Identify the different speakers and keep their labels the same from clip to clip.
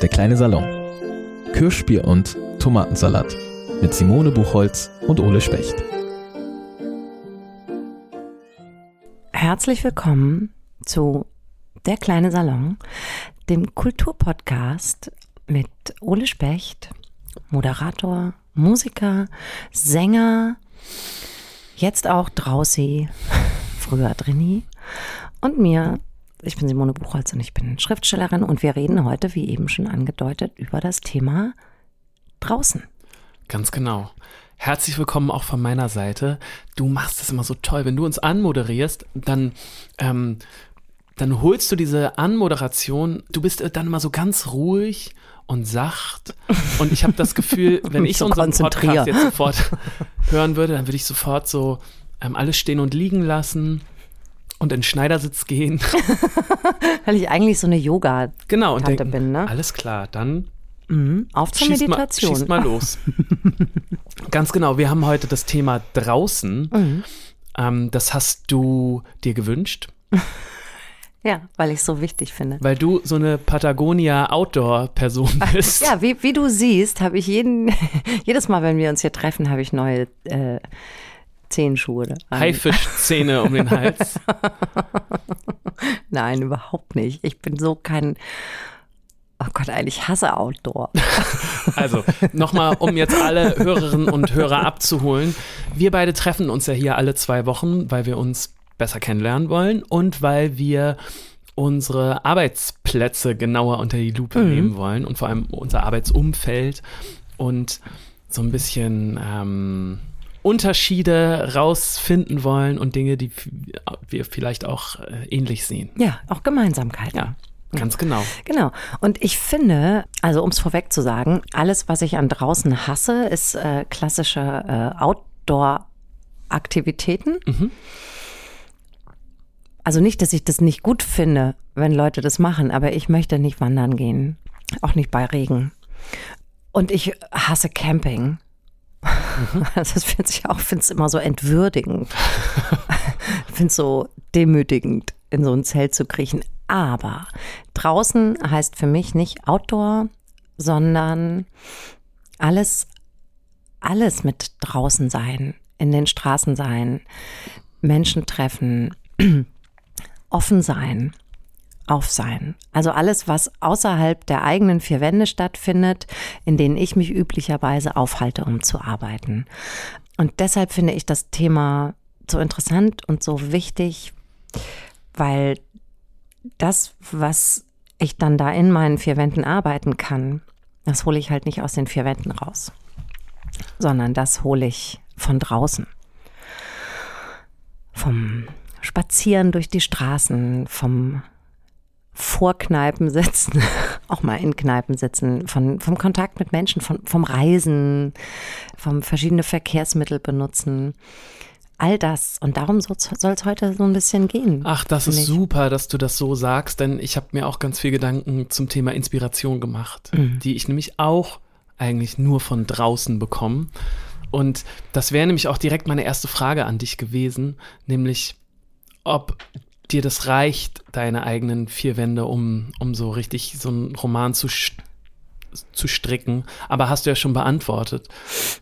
Speaker 1: Der kleine Salon. Kirschbier und Tomatensalat mit Simone Buchholz und Ole Specht.
Speaker 2: Herzlich willkommen zu Der kleine Salon, dem Kulturpodcast mit Ole Specht, Moderator, Musiker, Sänger, jetzt auch Drausi, früher Drini und mir. Ich bin Simone Buchholz und ich bin Schriftstellerin und wir reden heute, wie eben schon angedeutet, über das Thema draußen.
Speaker 3: Ganz genau. Herzlich willkommen auch von meiner Seite. Du machst es immer so toll. Wenn du uns anmoderierst, dann, ähm, dann holst du diese Anmoderation. Du bist dann immer so ganz ruhig und sacht. Und ich habe das Gefühl, wenn ich
Speaker 2: So
Speaker 3: unseren. Podcast jetzt sofort hören würde, dann würde ich sofort so ähm, alles stehen und liegen lassen und in den Schneidersitz gehen.
Speaker 2: Weil ich eigentlich so eine Yoga
Speaker 3: Genau. Und denken,
Speaker 2: bin, ne?
Speaker 3: alles klar, dann
Speaker 2: mhm, auf zur
Speaker 3: schießt mal,
Speaker 2: Meditation.
Speaker 3: schießt mal los. Ganz genau, wir haben heute das Thema draußen.
Speaker 2: Mhm.
Speaker 3: Ähm, das hast du dir gewünscht,
Speaker 2: Ja, weil ich es so wichtig finde.
Speaker 3: weil du so eine Patagonia-Outdoor-Person bist.
Speaker 2: Ja, wie, wie du siehst, habe ich jeden, jedes Mal, wenn wir uns hier treffen, habe ich neue äh, Zehenschuhe.
Speaker 3: Haifischzähne um den Hals.
Speaker 2: Nein, überhaupt nicht. Ich bin so kein. Oh Gott, eigentlich hasse Outdoor.
Speaker 3: Also, nochmal, um jetzt alle Hörerinnen und Hörer abzuholen. Wir beide treffen uns ja hier alle zwei Wochen, weil wir uns besser kennenlernen wollen und weil wir unsere Arbeitsplätze genauer unter die Lupe nehmen wollen und vor allem unser Arbeitsumfeld und so ein bisschen ähm, Unterschiede rausfinden wollen und Dinge, die wir vielleicht auch äh, ähnlich sehen.
Speaker 2: Ja, auch Gemeinsamkeiten.
Speaker 3: Ja, ganz genau.
Speaker 2: Genau. Und ich finde, also um es vorweg zu sagen, alles, was ich an draußen hasse, ist äh, klassische äh, Outdoor-Aktivitäten. Also nicht, dass ich das nicht gut finde, wenn Leute das machen, aber ich möchte nicht wandern gehen. Auch nicht bei Regen. Und ich hasse Camping. Also das finde ich auch, finde es immer so entwürdigend. Finde es so demütigend, in so ein Zelt zu kriechen. Aber draußen heißt für mich nicht Outdoor, sondern alles, alles mit draußen sein, in den Straßen sein, Menschen treffen, offen sein, auf sein. Also alles, was außerhalb der eigenen vier Wände stattfindet, in denen ich mich üblicherweise aufhalte, um zu arbeiten. Und deshalb finde ich das Thema so interessant und so wichtig, weil das, was ich dann da in meinen vier Wänden arbeiten kann, das hole ich halt nicht aus den vier Wänden raus, sondern das hole ich von draußen. Vom Spazieren durch die Straßen, vom Vorkneipen sitzen, auch mal in Kneipen sitzen, von, vom Kontakt mit Menschen, von, vom Reisen, vom verschiedene Verkehrsmittel benutzen. All das. Und darum soll es heute so ein bisschen gehen.
Speaker 3: Ach, das ist super, dass du das so sagst, denn ich habe mir auch ganz viel Gedanken zum Thema Inspiration gemacht, die ich nämlich auch eigentlich nur von draußen bekomme. Und das wäre nämlich auch direkt meine erste Frage an dich gewesen, nämlich ob dir das reicht, deine eigenen vier Wände, um, um so richtig so einen Roman zu, zu stricken. Aber hast du ja schon beantwortet.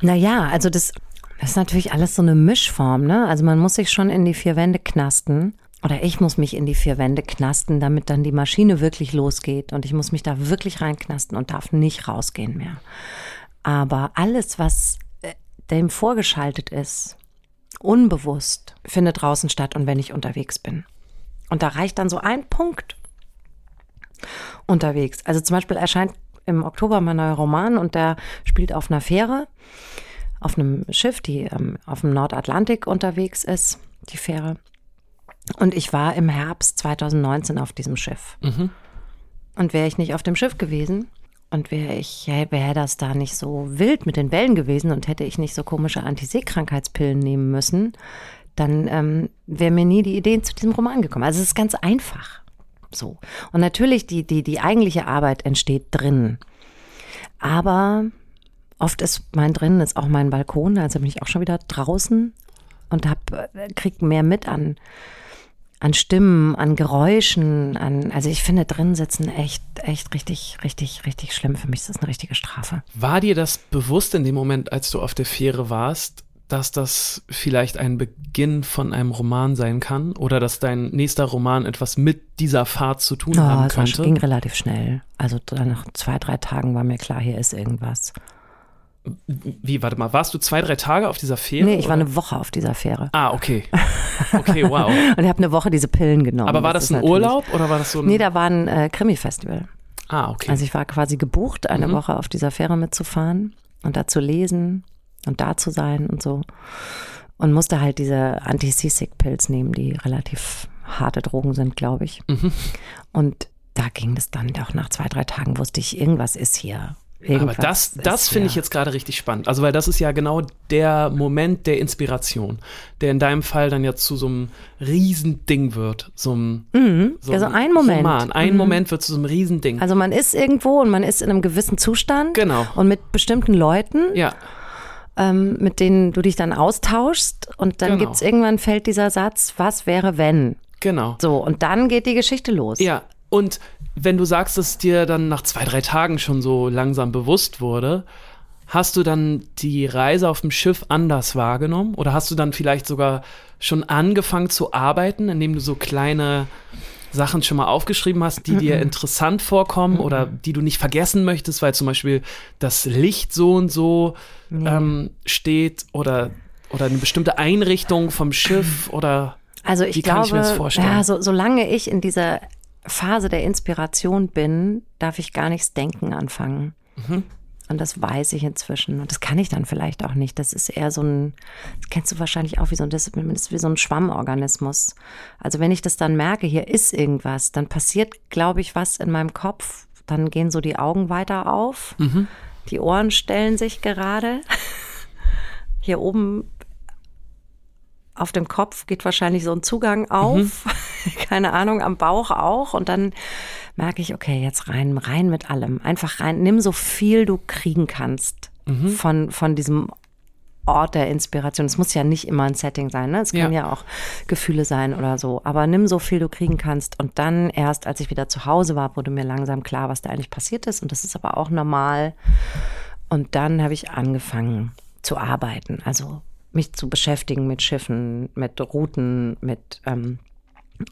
Speaker 2: Naja, also das, das ist natürlich alles so eine Mischform, ne? Also man muss sich schon in die vier Wände knasten. Oder ich muss mich in die vier Wände knasten, damit dann die Maschine wirklich losgeht. Und ich muss mich da wirklich reinknasten und darf nicht rausgehen mehr. Aber alles, was äh, dem vorgeschaltet ist, unbewusst, findet draußen statt und wenn ich unterwegs bin. Und da reicht dann so ein Punkt unterwegs. Also zum Beispiel erscheint im Oktober mein neuer Roman und der spielt auf einer Fähre, auf einem Schiff, die ähm, auf dem Nordatlantik unterwegs ist, die Fähre. Und ich war im Herbst 2019 auf diesem Schiff. Und wäre ich nicht auf dem Schiff gewesen und wäre ich, wäre das da nicht so wild mit den Wellen gewesen und hätte ich nicht so komische Antiseekrankheitspillen nehmen müssen, dann ähm, wäre mir nie die Idee zu diesem Roman gekommen. Also es ist ganz einfach. So. Und natürlich, die, die, die eigentliche Arbeit entsteht drin. Aber oft ist mein drinnen ist auch mein Balkon, also bin ich auch schon wieder draußen und hab, äh, krieg mehr mit an, an Stimmen, an Geräuschen, an, also ich finde drin sitzen echt, echt richtig, richtig, richtig schlimm. Für mich ist das eine richtige Strafe.
Speaker 3: War dir das bewusst in dem Moment, als du auf der Fähre warst, dass das vielleicht ein Beginn von einem Roman sein kann oder dass dein nächster Roman etwas mit dieser Fahrt zu tun
Speaker 2: Oh,
Speaker 3: haben
Speaker 2: es war,
Speaker 3: könnte?
Speaker 2: ging relativ schnell. Also nach zwei, drei Tagen war mir klar, hier ist irgendwas.
Speaker 3: Wie, warte mal, warst du zwei, drei Tage auf dieser Fähre?
Speaker 2: Nee, ich war
Speaker 3: oder?
Speaker 2: eine Woche auf dieser Fähre.
Speaker 3: Ah, okay. Okay, wow.
Speaker 2: Und ich habe eine Woche diese Pillen genommen.
Speaker 3: Aber war das,
Speaker 2: ist
Speaker 3: ein Urlaub oder war das so ein.
Speaker 2: Nee, da war ein äh, Krimi-Festival.
Speaker 3: ah, okay.
Speaker 2: Also ich war quasi gebucht, eine
Speaker 3: Mhm.
Speaker 2: Woche auf dieser Fähre mitzufahren und da zu lesen und da zu sein und so. Und musste halt diese Anti-Seasick-Pills nehmen, die relativ harte Drogen sind, glaube ich.
Speaker 3: Mhm.
Speaker 2: Und da ging das dann auch nach zwei, drei Tagen, wusste ich, irgendwas ist hier.
Speaker 3: Aber
Speaker 2: Irgendwas
Speaker 3: das, das
Speaker 2: ist
Speaker 3: finde ich jetzt gerade richtig spannend. Also, weil das ist ja genau der Moment der Inspiration, der in deinem Fall dann ja zu so einem Riesending wird. So einem,
Speaker 2: Mhm.
Speaker 3: so
Speaker 2: also ein Moment.
Speaker 3: Roman. Ein
Speaker 2: Mhm.
Speaker 3: Moment wird zu so einem Riesending.
Speaker 2: Also man ist irgendwo und man ist in einem gewissen Zustand
Speaker 3: Genau.
Speaker 2: und mit bestimmten Leuten,
Speaker 3: Ja,
Speaker 2: ähm, mit denen du dich dann austauschst und dann
Speaker 3: Genau.
Speaker 2: gibt's irgendwann fällt dieser Satz, was wäre wenn?
Speaker 3: genau.
Speaker 2: So, und dann geht die Geschichte los.
Speaker 3: Ja, und wenn du sagst, dass es dir dann nach zwei, drei Tagen schon so langsam bewusst wurde, hast du dann die Reise auf dem Schiff anders wahrgenommen? Oder hast du dann vielleicht sogar schon angefangen zu arbeiten, indem du so kleine Sachen schon mal aufgeschrieben hast, die dir interessant vorkommen oder die du nicht vergessen möchtest, weil zum Beispiel das Licht so und so ähm, steht oder, oder eine bestimmte Einrichtung vom Schiff oder
Speaker 2: Also ich
Speaker 3: Wie kann
Speaker 2: glaube,
Speaker 3: ich mir das vorstellen?
Speaker 2: ja, so, solange ich in dieser Phase der Inspiration bin, darf ich gar nichts denken anfangen.
Speaker 3: Mhm.
Speaker 2: Und das weiß ich inzwischen. Und das kann ich dann vielleicht auch nicht. Das ist eher so ein, das kennst du wahrscheinlich auch wie so ein, das ist wie so ein Schwammorganismus. Also wenn ich das dann merke, hier ist irgendwas, dann passiert, glaube ich, was in meinem Kopf. Dann gehen so die Augen weiter auf.
Speaker 3: Mhm.
Speaker 2: Die Ohren stellen sich gerade. Hier oben auf dem Kopf geht wahrscheinlich so ein Zugang auf. Keine Ahnung, am Bauch auch. Und dann merke ich, okay, jetzt rein, rein mit allem. Einfach rein, nimm so viel du kriegen kannst von, von diesem Ort der Inspiration. Es muss ja nicht immer ein Setting sein, ne? Es können
Speaker 3: Ja.
Speaker 2: ja. auch Gefühle sein oder so. Aber nimm so viel du kriegen kannst. Und dann erst, als ich wieder zu Hause war, wurde mir langsam klar, was da eigentlich passiert ist. Und das ist aber auch normal. Und dann habe ich angefangen zu arbeiten, also mich zu beschäftigen mit Schiffen, mit Routen, mit ähm,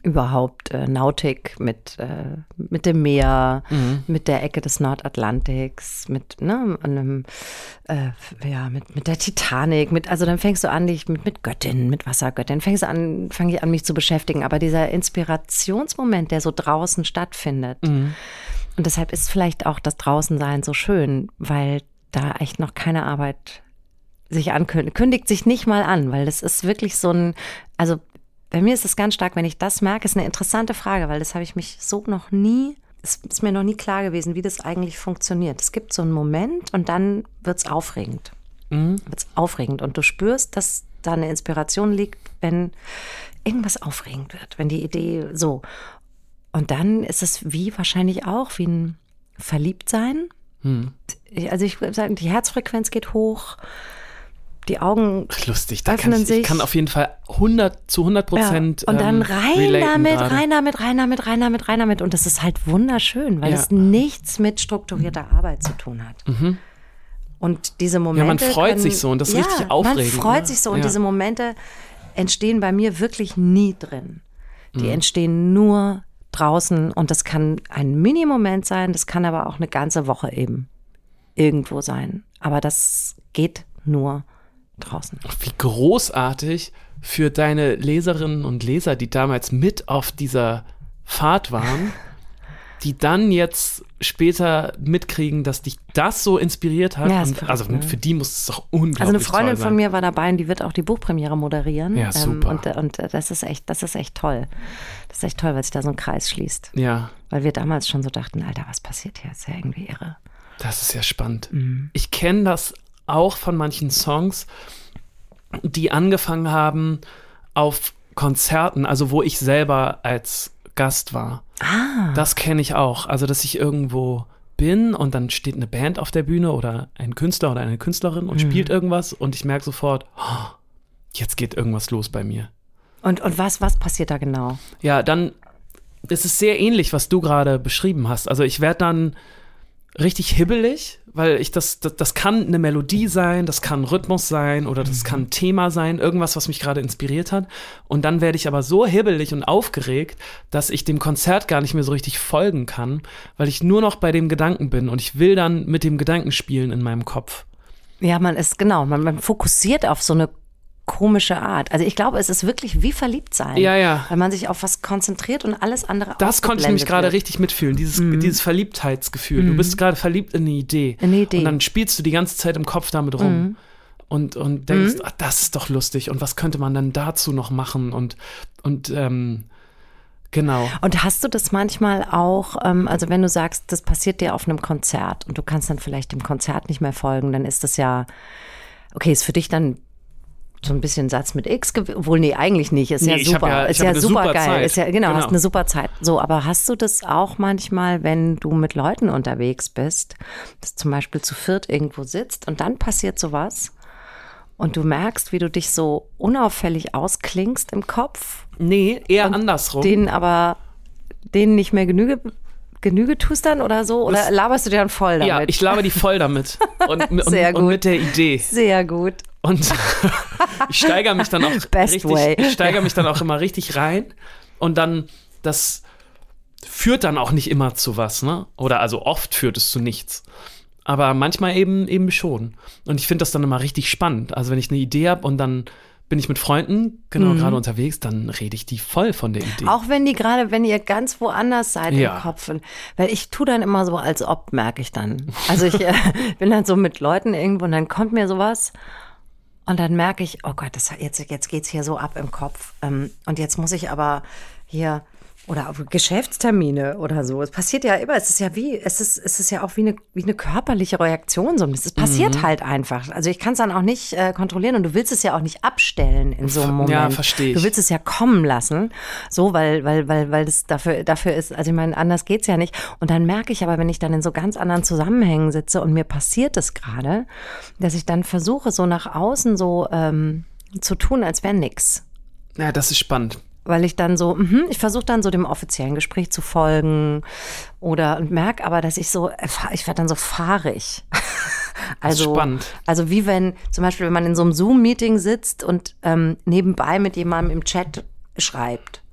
Speaker 2: überhaupt äh, Nautik, mit, äh, mit dem Meer, mit der Ecke des Nordatlantiks, mit ne, einem, äh, ja, mit, mit der Titanic, mit, also dann fängst du an, dich mit, mit Göttinnen, mit Wassergöttinnen, fängst du an, fange ich an, mich zu beschäftigen. Aber dieser Inspirationsmoment, der so draußen stattfindet, und deshalb ist vielleicht auch das Draußensein so schön, weil da echt noch keine Arbeit sich ankündigt, kündigt sich nicht mal an, weil das ist wirklich so ein, also bei mir ist es ganz stark, wenn ich das merke, ist eine interessante Frage, weil das habe ich mich so noch nie, es ist mir noch nie klar gewesen, wie das eigentlich funktioniert. Es gibt so einen Moment und dann wird es aufregend. Wird's aufregend und du spürst, dass da eine Inspiration liegt, wenn irgendwas aufregend wird, wenn die Idee so. Und dann ist es wie wahrscheinlich auch wie ein Verliebtsein. Also ich würde sagen, die Herzfrequenz geht hoch, die Augen
Speaker 3: Lustig, da kann
Speaker 2: Öffnen
Speaker 3: ich, ich
Speaker 2: sich.
Speaker 3: kann auf jeden Fall 100 zu 100 Prozent
Speaker 2: Ja. Und dann
Speaker 3: ähm,
Speaker 2: rein damit, rein damit, rein damit, rein damit, rein damit. Und das ist halt wunderschön, weil
Speaker 3: Ja.
Speaker 2: es nichts mit strukturierter Arbeit zu tun hat. Und diese Momente.
Speaker 3: man freut
Speaker 2: können,
Speaker 3: sich so und das ist
Speaker 2: ja,
Speaker 3: richtig aufregend,
Speaker 2: Man freut
Speaker 3: ne?
Speaker 2: sich so und
Speaker 3: Ja.
Speaker 2: diese Momente entstehen bei mir wirklich nie drin. Die
Speaker 3: Mhm.
Speaker 2: entstehen nur draußen und das kann ein Mini-Moment sein, das kann aber auch eine ganze Woche eben irgendwo sein. Aber das geht nur draußen.
Speaker 3: Wie großartig für deine Leserinnen und Leser, die damals mit auf dieser Fahrt waren, die dann jetzt später mitkriegen, dass dich das so inspiriert hat.
Speaker 2: Ja,
Speaker 3: also
Speaker 2: ne?
Speaker 3: für die muss es doch unglaublich
Speaker 2: Also eine Freundin von mir war dabei und die wird auch die Buchpremiere moderieren.
Speaker 3: Ja, super.
Speaker 2: Ähm, und und äh, das ist echt, das ist echt toll. Das ist echt toll, weil sich da so ein Kreis schließt.
Speaker 3: Ja,
Speaker 2: Weil wir damals schon so dachten, Alter, was passiert hier? ist ja irgendwie irre.
Speaker 3: das ist ja spannend.
Speaker 2: Mhm.
Speaker 3: Ich kenne das auch von manchen Songs, die angefangen haben auf Konzerten, also wo ich selber als Gast war.
Speaker 2: Ah.
Speaker 3: Das kenne ich auch. Also, dass ich irgendwo bin und dann steht eine Band auf der Bühne oder ein Künstler oder eine Künstlerin und
Speaker 2: Mhm.
Speaker 3: spielt irgendwas und ich merke sofort, oh, jetzt geht irgendwas los bei mir.
Speaker 2: Und, und was, was passiert da genau?
Speaker 3: Ja, dann ist es sehr ähnlich, was du gerade beschrieben hast. Also ich werde dann richtig hibbelig, weil ich das, das, das kann eine Melodie sein, das kann Rhythmus sein oder das kann ein Thema sein, irgendwas, was mich gerade inspiriert hat. Und dann werde ich aber so hibbelig und aufgeregt, dass ich dem Konzert gar nicht mehr so richtig folgen kann, weil ich nur noch bei dem Gedanken bin und ich will dann mit dem Gedanken spielen in meinem Kopf.
Speaker 2: Ja, man ist genau, man, man fokussiert auf so eine komische Art. Also ich glaube, es ist wirklich wie verliebt sein.
Speaker 3: Ja, ja.
Speaker 2: Weil man sich auf was konzentriert und alles andere
Speaker 3: Das konnte ich nämlich gerade richtig mitfühlen, dieses, dieses Verliebtheitsgefühl. Du bist gerade verliebt in eine Idee.
Speaker 2: In eine Idee.
Speaker 3: Und dann spielst du die ganze Zeit im Kopf damit rum. Und, und denkst, ach, das ist doch lustig. Und was könnte man dann dazu noch machen? Und, und ähm, genau.
Speaker 2: Und hast du das manchmal auch, ähm, also wenn du sagst, das passiert dir auf einem Konzert und du kannst dann vielleicht dem Konzert nicht mehr folgen, dann ist das ja, okay, ist für dich dann so ein bisschen Satz mit X, obwohl nee, eigentlich nicht, ist
Speaker 3: Nee,
Speaker 2: ja super,
Speaker 3: ja-
Speaker 2: ist ja super
Speaker 3: super
Speaker 2: geil,
Speaker 3: Zeit.
Speaker 2: ist ja, genau,
Speaker 3: Genau.
Speaker 2: hast eine super Zeit. So, aber hast du das auch manchmal, wenn du mit Leuten unterwegs bist, dass zum Beispiel zu viert irgendwo sitzt und dann passiert sowas und du merkst, wie du dich so unauffällig ausklingst im Kopf
Speaker 3: Nee, eher andersrum.
Speaker 2: denen aber denen nicht mehr Genüge, Genüge tust dann oder so? Oder
Speaker 3: Das-
Speaker 2: laberst du dir dann voll damit?
Speaker 3: ja, ich laber die voll damit. Und, und,
Speaker 2: Sehr
Speaker 3: und
Speaker 2: gut.
Speaker 3: mit der Idee.
Speaker 2: Sehr gut.
Speaker 3: Und ich steigere mich dann auch
Speaker 2: Best
Speaker 3: richtig,
Speaker 2: way.
Speaker 3: ich steigere mich dann auch immer richtig rein. Und dann, das führt dann auch nicht immer zu was, ne? Oder also oft führt es zu nichts. Aber manchmal eben eben schon. Und ich finde das dann immer richtig spannend. Also wenn ich eine Idee habe und dann bin ich mit Freunden genau gerade unterwegs, dann rede ich die voll von der Idee.
Speaker 2: Mhm. Auch wenn die gerade, wenn ihr ganz woanders seid
Speaker 3: Ja.
Speaker 2: im Kopf. Weil ich tu dann immer so, als ob, merke ich dann. Also ich äh, bin dann so mit Leuten irgendwo und dann kommt mir sowas. Und dann merke ich, oh Gott, das, jetzt, jetzt geht's hier so ab im Kopf. Ähm, und jetzt muss ich aber hier oder auf Geschäftstermine oder so. Es passiert ja immer. Es ist ja wie, es ist, es ist ja auch wie eine, wie eine körperliche Reaktion. So. Es passiert
Speaker 3: Mhm.
Speaker 2: halt einfach. Also ich kann es dann auch nicht äh, kontrollieren und du willst es ja auch nicht abstellen in so einem Moment.
Speaker 3: Ja, verstehe.
Speaker 2: Du willst es ja kommen lassen. So, weil, weil, weil, weil das dafür, dafür ist, also ich meine, anders geht's ja nicht. Und dann merke ich aber, wenn ich dann in so ganz anderen Zusammenhängen sitze und mir passiert es gerade, dass ich dann versuche, so nach außen so ähm, zu tun, als wäre nix.
Speaker 3: ja, das ist spannend.
Speaker 2: Weil ich dann so, mhm, ich versuche dann so dem offiziellen Gespräch zu folgen oder und merke aber, dass ich so, ich werde dann so fahrig. Also,
Speaker 3: spannend.
Speaker 2: also wie wenn, zum Beispiel, wenn man in so einem Zoom-Meeting sitzt und ähm, nebenbei mit jemandem im Chat schreibt,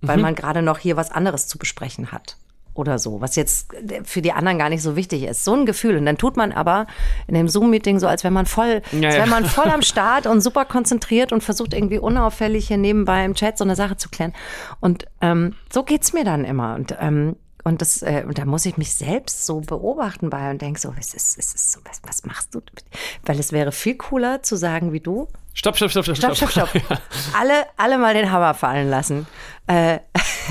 Speaker 2: weil man gerade noch hier was anderes zu besprechen hat oder so, was jetzt für die anderen gar nicht so wichtig ist. So ein Gefühl. Und dann tut man aber in dem Zoom-Meeting so, als wäre man voll,
Speaker 3: Ja,
Speaker 2: als
Speaker 3: ja.
Speaker 2: wäre man voll am Start und super konzentriert und versucht irgendwie unauffällig hier nebenbei im Chat so eine Sache zu klären. Und ähm, so geht's mir dann immer. Und ähm, und das, äh, und da muss ich mich selbst so beobachten bei und denke so, es ist, es ist so, was, was machst du? Weil es wäre viel cooler zu sagen wie du,
Speaker 3: Stopp, stopp, stopp, stopp,
Speaker 2: stopp, stopp, stopp. Alle, alle mal den Hammer fallen lassen. Äh,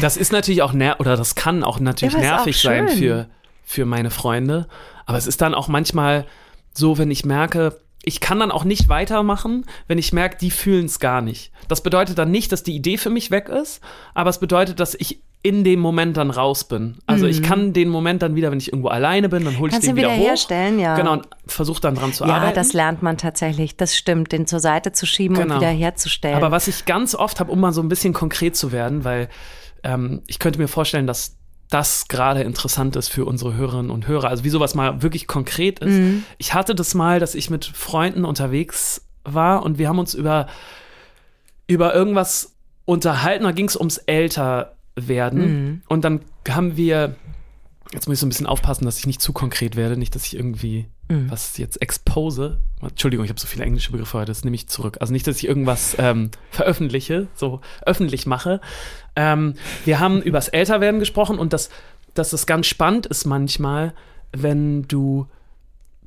Speaker 3: Das ist natürlich auch ner oder das kann auch natürlich
Speaker 2: Ja,
Speaker 3: nervig
Speaker 2: auch
Speaker 3: sein für, für meine Freunde. Aber es ist dann auch manchmal so, wenn ich merke, ich kann dann auch nicht weitermachen, wenn ich merke, die fühlen es gar nicht. Das bedeutet dann nicht, dass die Idee für mich weg ist, aber es bedeutet, dass ich in dem Moment dann raus bin. Also ich kann den Moment dann wieder, wenn ich irgendwo alleine bin, dann hole ich
Speaker 2: Mhm. Kannst
Speaker 3: den
Speaker 2: ihn
Speaker 3: wieder,
Speaker 2: wieder
Speaker 3: hoch.
Speaker 2: herstellen, ja.
Speaker 3: Genau, und versuche dann dran zu
Speaker 2: ja,
Speaker 3: arbeiten.
Speaker 2: das lernt man tatsächlich. Das stimmt, den zur Seite zu schieben
Speaker 3: Genau.
Speaker 2: und wieder herzustellen.
Speaker 3: Aber was ich ganz oft habe, um mal so ein bisschen konkret zu werden, weil ähm, ich könnte mir vorstellen, dass das gerade interessant ist für unsere Hörerinnen und Hörer. Also wie sowas mal wirklich konkret ist.
Speaker 2: Mhm.
Speaker 3: Ich hatte das mal, dass ich mit Freunden unterwegs war und wir haben uns über, über irgendwas unterhalten. Da ging es ums Älterwerden.
Speaker 2: Mhm.
Speaker 3: Und dann haben wir, jetzt muss ich so ein bisschen aufpassen, dass ich nicht zu konkret werde, nicht, dass ich irgendwie
Speaker 2: Mhm.
Speaker 3: was jetzt expose. Entschuldigung, ich habe so viele englische Begriffe heute, das nehme ich zurück. Also nicht, dass ich irgendwas ähm, veröffentliche, so öffentlich mache. Ähm, wir haben übers Älterwerden gesprochen und dass, dass es ganz spannend ist manchmal, wenn du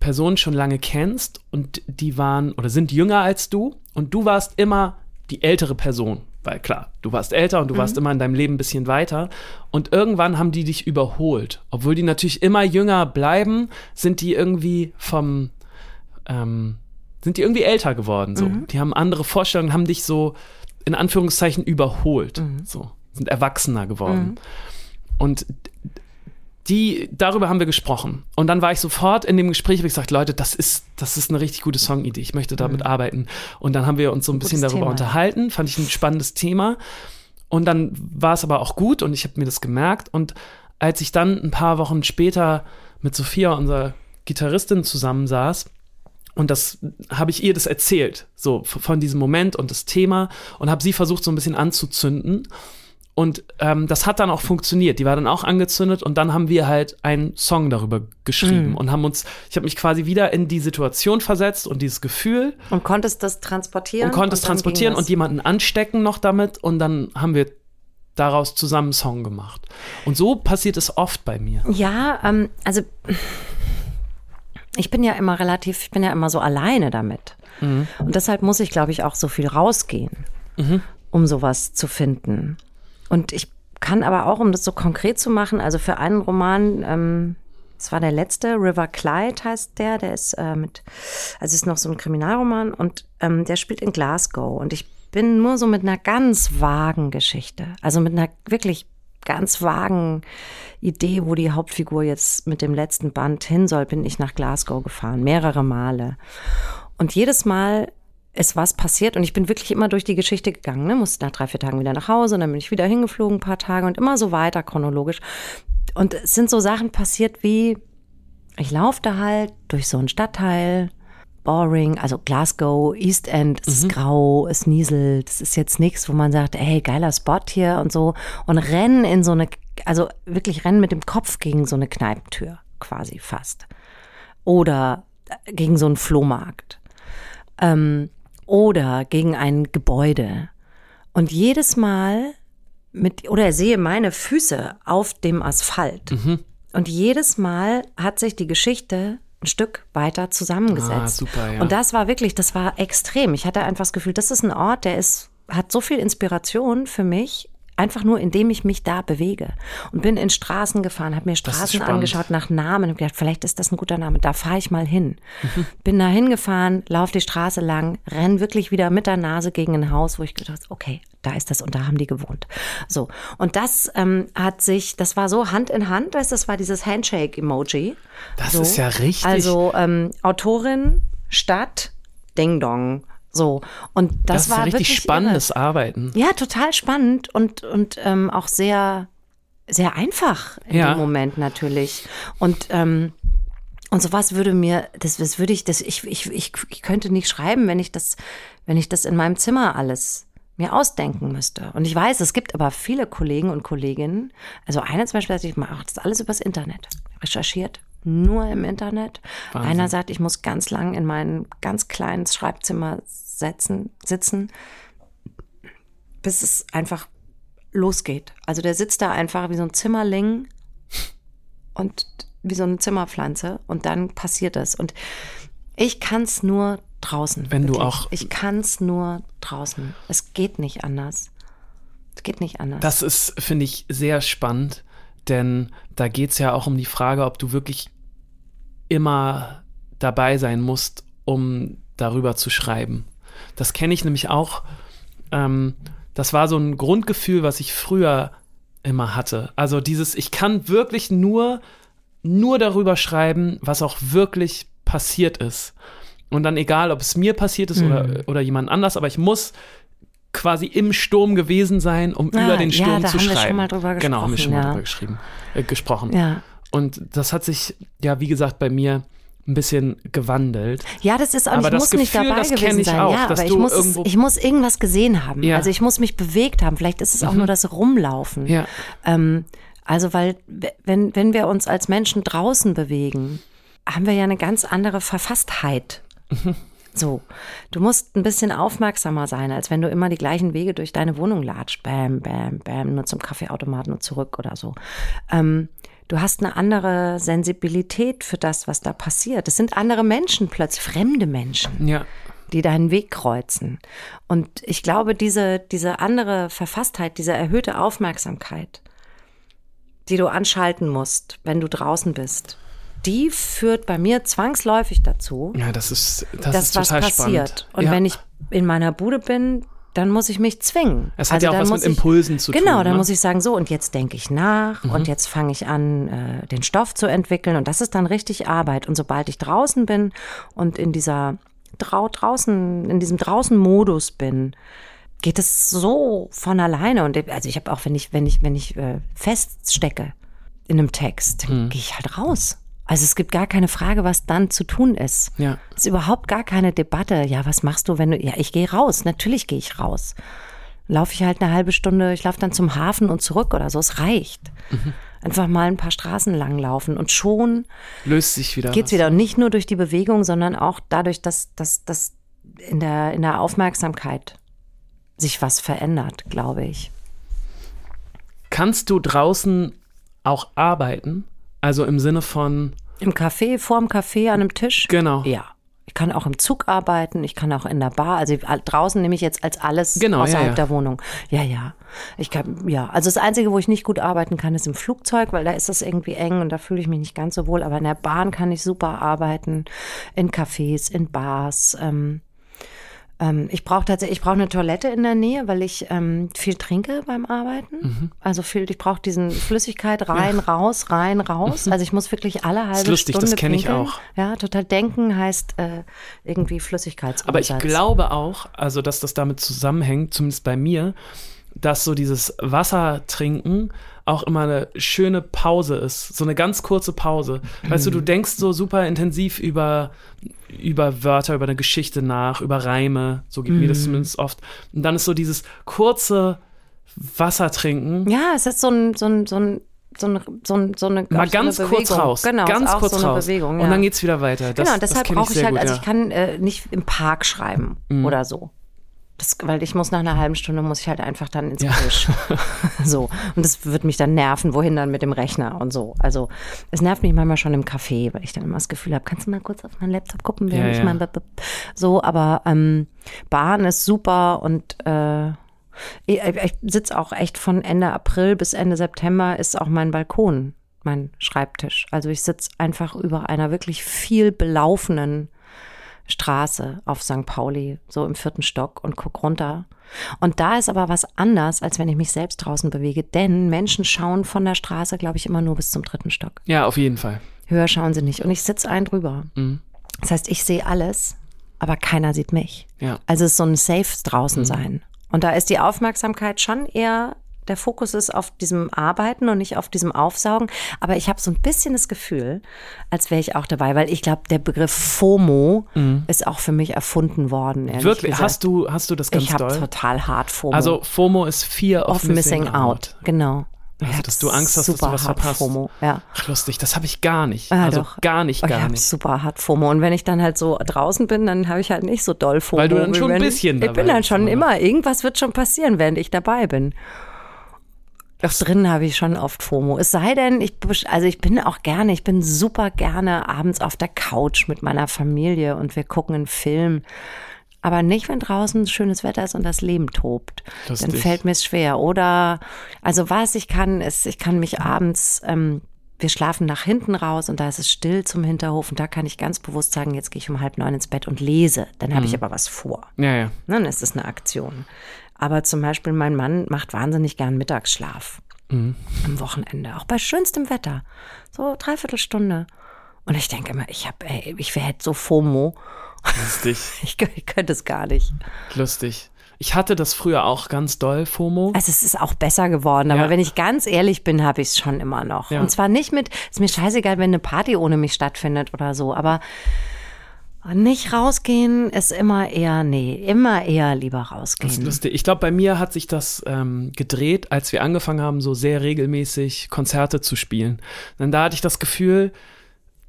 Speaker 3: Personen schon lange kennst und die waren oder sind jünger als du und du warst immer die ältere Person. Weil klar, du warst älter und du warst immer in deinem Leben ein bisschen weiter. Und irgendwann haben die dich überholt. Obwohl die natürlich immer jünger bleiben, sind die irgendwie vom, ähm, sind die irgendwie älter geworden. So. Die haben andere Vorstellungen, haben dich so in Anführungszeichen überholt. So, sind erwachsener geworden. Und die, darüber haben wir gesprochen. Und dann war ich sofort in dem Gespräch, habe ich gesagt, Leute, das ist, das ist eine richtig gute Songidee. Ich möchte damit mhm. arbeiten. Und dann haben wir uns so ein bisschen darüber Thema. unterhalten. Fand ich ein spannendes Thema. Und dann war es aber auch gut und ich habe mir das gemerkt. Und als ich dann ein paar Wochen später mit Sophia, unserer Gitarristin, zusammensaß, und das habe ich ihr das erzählt, so von diesem Moment und das Thema und habe sie versucht so ein bisschen anzuzünden. Und ähm, das hat dann auch funktioniert. Die war dann auch angezündet und dann haben wir halt einen Song darüber geschrieben mm. und haben uns, ich habe mich quasi wieder in die Situation versetzt und dieses Gefühl.
Speaker 2: Und konntest das transportieren?
Speaker 3: Und konntest transportieren und jemanden anstecken noch damit und dann haben wir daraus zusammen einen Song gemacht. Und so passiert es oft bei mir.
Speaker 2: Ja, ähm, also ich bin ja immer relativ, ich bin ja immer so alleine damit. Mhm. Und deshalb muss ich, glaube ich, auch so viel rausgehen, mhm. um sowas zu finden. Und ich kann aber auch, um das so konkret zu machen, also für einen Roman, ähm, das war der letzte, River Clyde heißt der, der ist äh, mit, also ist noch so ein Kriminalroman und ähm, der spielt in Glasgow und ich bin nur so mit einer ganz vagen Geschichte, also mit einer wirklich ganz vagen Idee, wo die Hauptfigur jetzt mit dem letzten Band hin soll, bin ich nach Glasgow gefahren, mehrere Male. Und jedes Mal ist was passiert und ich bin wirklich immer durch die Geschichte gegangen, ne? musste nach drei, vier Tagen wieder nach Hause und dann bin ich wieder hingeflogen ein paar Tage und immer so weiter chronologisch. Und es sind so Sachen passiert wie, ich laufe da halt durch so einen Stadtteil, boring, also Glasgow, East End, es mhm. ist grau, es nieselt, es ist jetzt nichts, wo man sagt, ey, geiler Spot hier und so und rennen in so eine, also wirklich rennen mit dem Kopf gegen so eine Kneipentür, quasi fast. Oder gegen so einen Flohmarkt. Ähm, oder gegen ein Gebäude. Und jedes Mal mit, oder sehe meine Füße auf dem Asphalt. Mhm. Und jedes Mal hat sich die Geschichte ein Stück weiter zusammengesetzt. Ah, super, ja. Und das war wirklich, das war extrem. Ich hatte einfach das Gefühl, das ist ein Ort, der ist, hat so viel Inspiration für mich Einfach nur, indem ich mich da bewege. Und bin in Straßen gefahren, habe mir Straßen angeschaut nach Namen und gedacht, vielleicht ist das ein guter Name, da fahre ich mal hin. Mhm. Bin da hingefahren, laufe die Straße lang, renn wirklich wieder mit der Nase gegen ein Haus, wo ich gedacht habe, okay, da ist das und da haben die gewohnt. So. Und das ähm, hat sich, das war so Hand in Hand, das war dieses Handshake-Emoji.
Speaker 3: Das
Speaker 2: so.
Speaker 3: ist ja richtig.
Speaker 2: Also ähm, Autorin, Stadt, Ding Dong. So. Und das, das war
Speaker 3: richtig spannendes
Speaker 2: irre.
Speaker 3: Arbeiten.
Speaker 2: Ja, total spannend und, und ähm, auch sehr, sehr einfach in ja. Moment natürlich. Und ähm, und sowas würde mir, das, das würde ich, das, ich, ich, ich, ich könnte nicht schreiben, wenn ich das, wenn ich das in meinem Zimmer alles mir ausdenken müsste. Und ich weiß, es gibt aber viele Kollegen und Kolleginnen, also eine zum Beispiel, ich mache das alles übers Internet, recherchiert, nur im Internet. Wahnsinn. Einer sagt, ich muss ganz lang in mein ganz kleines Schreibzimmer setzen, sitzen, bis es einfach losgeht. Also der sitzt da einfach wie so ein Zimmerling und wie so eine Zimmerpflanze und dann passiert es. Und ich kann es nur draußen.
Speaker 3: Wenn wirklich. du auch.
Speaker 2: Ich kann es nur draußen. Es geht nicht anders. Es geht nicht anders.
Speaker 3: Das ist, finde ich, sehr spannend, denn da geht es ja auch um die Frage, ob du wirklich immer dabei sein musst, um darüber zu schreiben. Das kenne ich nämlich auch. Ähm, das war so ein Grundgefühl, was ich früher immer hatte. Also dieses, ich kann wirklich nur, nur darüber schreiben, was auch wirklich passiert ist. Und dann egal, ob es mir passiert ist mhm. oder, oder jemand anders, aber ich muss quasi im Sturm gewesen sein, um ah, über den Sturm ja, zu haben schreiben. Wir schon mal drüber gesprochen, genau, haben wir schon ja. mal drüber geschrieben, äh, gesprochen. Ja. Und das hat sich, ja, wie gesagt, bei mir ein bisschen gewandelt.
Speaker 2: Ja, das ist, aber ich muss Gefühl, nicht dabei gewesen sein. Auch, ja, aber ich muss, ich muss irgendwas gesehen haben. Ja. Also ich muss mich bewegt haben. Vielleicht ist es auch mhm. nur das Rumlaufen. Ja. Ähm, also weil, wenn, wenn wir uns als Menschen draußen bewegen, haben wir ja eine ganz andere Verfasstheit. Mhm. So, du musst ein bisschen aufmerksamer sein, als wenn du immer die gleichen Wege durch deine Wohnung latscht. Bam, bam, bam, nur zum Kaffeeautomaten und zurück oder so. Ähm, du hast eine andere Sensibilität für das, was da passiert. Es sind andere Menschen plötzlich, fremde Menschen. Ja die deinen Weg kreuzen. Und ich glaube, diese, diese andere Verfasstheit, diese erhöhte Aufmerksamkeit, die du anschalten musst, wenn du draußen bist, die führt bei mir zwangsläufig dazu,
Speaker 3: ja, das ist, das
Speaker 2: dass
Speaker 3: ist
Speaker 2: was passiert.
Speaker 3: Spannend.
Speaker 2: Und
Speaker 3: ja.
Speaker 2: wenn ich in meiner Bude bin, dann muss ich mich zwingen.
Speaker 3: Es hat
Speaker 2: also
Speaker 3: ja auch was
Speaker 2: muss
Speaker 3: mit
Speaker 2: ich,
Speaker 3: Impulsen zu
Speaker 2: Genau,
Speaker 3: tun.
Speaker 2: dann
Speaker 3: ne?
Speaker 2: muss ich sagen, so und jetzt denke ich nach
Speaker 3: Mhm.
Speaker 2: und jetzt fange ich an, äh, den Stoff zu entwickeln und das ist dann richtig Arbeit. Und sobald ich draußen bin und in dieser drau draußen, in diesem draußen-Modus bin, geht es so von alleine. Und ich- also ich habe auch, wenn ich, wenn ich, wenn ich äh, feststecke in einem Text,
Speaker 3: Mhm.
Speaker 2: gehe ich halt raus. Also es gibt gar keine Frage, was dann zu tun ist.
Speaker 3: Ja.
Speaker 2: Es ist überhaupt gar keine Debatte. Ja, was machst du, wenn du. Ja, ich gehe raus. Natürlich gehe ich raus. Laufe ich halt eine halbe Stunde, ich laufe dann zum Hafen und zurück oder so. Es reicht.
Speaker 3: Mhm.
Speaker 2: Einfach mal ein paar Straßen lang laufen und schon
Speaker 3: Löst sich wieder.
Speaker 2: geht's
Speaker 3: was.
Speaker 2: wieder. Und nicht nur durch die Bewegung, sondern auch dadurch, dass, dass, dass in, der, in der Aufmerksamkeit sich was verändert, glaube ich.
Speaker 3: Kannst du draußen auch arbeiten? Also im Sinne von,
Speaker 2: Im Café, vorm Café an einem Tisch?
Speaker 3: genau.
Speaker 2: Ja. Ich kann auch im Zug arbeiten, ich kann auch in der Bar. Also draußen nehme ich jetzt als alles
Speaker 3: Genau, ja,
Speaker 2: außerhalb
Speaker 3: ja.
Speaker 2: der Wohnung. Ja, ja. Ich kann, ja. Also das Einzige, wo ich nicht gut arbeiten kann, ist im Flugzeug, weil da ist das irgendwie eng und da fühle ich mich nicht ganz so wohl. Aber in der Bahn kann ich super arbeiten, in Cafés, in Bars. Ähm, ähm, ich brauche tatsächlich, ich brauche eine Toilette in der Nähe, weil ich ähm, viel trinke beim Arbeiten.
Speaker 3: Mhm.
Speaker 2: Also viel, ich brauche diesen Flüssigkeit rein, raus, rein, raus. Also ich muss wirklich alle halbe
Speaker 3: Mhm. Ist lustig, das
Speaker 2: Stunde
Speaker 3: kenn ich
Speaker 2: pinkeln.
Speaker 3: auch.
Speaker 2: Ja, total denken heißt äh, irgendwie Flüssigkeitsumsatz.
Speaker 3: Aber ich glaube auch, also dass das damit zusammenhängt, zumindest bei mir, dass so dieses Wasser trinken auch immer eine schöne Pause ist, so eine ganz kurze Pause. Weißt du, du denkst so super intensiv über über Wörter, über eine Geschichte nach, über Reime, so geht mir das zumindest oft. Und dann ist so dieses kurze Wasser trinken,
Speaker 2: Ja, es ist so ein, so ein, so ein, so ein, so ein, so eine,
Speaker 3: mal
Speaker 2: so
Speaker 3: ganz
Speaker 2: eine
Speaker 3: kurz raus,
Speaker 2: Genau,
Speaker 3: ganz kurz
Speaker 2: so eine
Speaker 3: raus.
Speaker 2: Bewegung.
Speaker 3: Und
Speaker 2: ja.
Speaker 3: dann geht's wieder weiter. Das,
Speaker 2: genau, deshalb brauche ich halt,
Speaker 3: gut,
Speaker 2: also.
Speaker 3: Mhm.
Speaker 2: ich kann äh, nicht im Park schreiben oder so. Das, weil ich muss nach einer halben Stunde muss ich halt einfach dann ins
Speaker 3: Ja.
Speaker 2: Gebüsch. so. Und das wird mich dann nerven, wohin dann mit dem Rechner und so. Also es nervt mich manchmal schon im Café, weil ich dann immer das Gefühl habe, kannst du mal kurz auf meinen Laptop gucken, während
Speaker 3: Ja,
Speaker 2: ich
Speaker 3: ja.
Speaker 2: mein so, aber ähm, Bahn ist super und äh, ich, ich sitze auch echt von Ende April bis Ende September ist auch mein Balkon, mein Schreibtisch. Also ich sitze einfach über einer wirklich viel belaufenen Straße auf St. Pauli, so im vierten Stock und guck runter. Und da ist aber was anders, als wenn ich mich selbst draußen bewege, denn Menschen schauen von der Straße, glaube ich, immer nur bis zum dritten Stock.
Speaker 3: Ja, auf jeden Fall.
Speaker 2: Höher schauen sie nicht. Und ich sitze ein drüber.
Speaker 3: Mhm.
Speaker 2: Das heißt, ich sehe alles, aber keiner sieht mich.
Speaker 3: Ja.
Speaker 2: Also es ist so ein Safe draußen sein. Und da ist die Aufmerksamkeit schon eher, der Fokus ist auf diesem Arbeiten und nicht auf diesem Aufsaugen. Aber ich habe so ein bisschen das Gefühl, als wäre ich auch dabei, weil ich glaube, der Begriff FOMO ist auch für mich erfunden worden.
Speaker 3: Mhm. Wirklich,
Speaker 2: gesagt.
Speaker 3: hast du, hast du das ganz
Speaker 2: ich habe total hart FOMO.
Speaker 3: Also FOMO ist Fear of,
Speaker 2: of missing, out. Genau.
Speaker 3: Also,
Speaker 2: Ich
Speaker 3: dass du Angst hast, dass du was
Speaker 2: hart
Speaker 3: verpasst.
Speaker 2: FOMO, ja.
Speaker 3: Ach, lustig, das habe ich gar nicht.
Speaker 2: Ah,
Speaker 3: also
Speaker 2: doch.
Speaker 3: gar nicht,
Speaker 2: ich
Speaker 3: gar
Speaker 2: habe
Speaker 3: nicht.
Speaker 2: super hart FOMO. Und wenn ich dann halt so draußen bin, dann habe ich halt nicht so doll FOMO.
Speaker 3: Weil du dann schon ein bisschen
Speaker 2: Ich, ich
Speaker 3: dabei
Speaker 2: bin dann schon immer, irgendwas wird schon passieren, während ich dabei bin. Doch drinnen habe ich schon oft FOMO. Es sei denn, ich, also ich bin auch gerne, ich bin super gerne abends auf der Couch mit meiner Familie und wir gucken einen Film. Aber nicht, wenn draußen schönes Wetter ist und das Leben tobt.
Speaker 3: Lustig.
Speaker 2: Dann fällt mir es schwer. Oder, also was ich kann, ist, ich kann mich abends, ähm, wir schlafen nach hinten raus und da ist es still zum Hinterhof und da kann ich ganz bewusst sagen, jetzt gehe ich um halb neun ins Bett und lese. Dann habe ich aber was vor.
Speaker 3: Ja, ja.
Speaker 2: Ne, Dann ist es eine Aktion. Aber zum Beispiel mein Mann macht wahnsinnig gern Mittagsschlaf am Wochenende, auch bei schönstem Wetter. So dreiviertel Stunde. Und ich denke immer, ich habe, ey, ich wäre so FOMO.
Speaker 3: Lustig,
Speaker 2: Ich, ich könnte es gar nicht.
Speaker 3: lustig. Ich hatte das früher auch ganz doll, FOMO.
Speaker 2: Also es ist auch besser geworden, aber
Speaker 3: Ja.
Speaker 2: wenn ich ganz ehrlich bin, habe ich es schon immer noch.
Speaker 3: Ja.
Speaker 2: Und zwar nicht mit, ist mir scheißegal, wenn eine Party ohne mich stattfindet oder so, aber nicht rausgehen ist immer eher, nee, immer eher lieber
Speaker 3: Das ist
Speaker 2: rausgehen.
Speaker 3: lustig. Ich glaube, bei mir hat sich das ähm, gedreht, als wir angefangen haben, so sehr regelmäßig Konzerte zu spielen. Denn da hatte ich das Gefühl,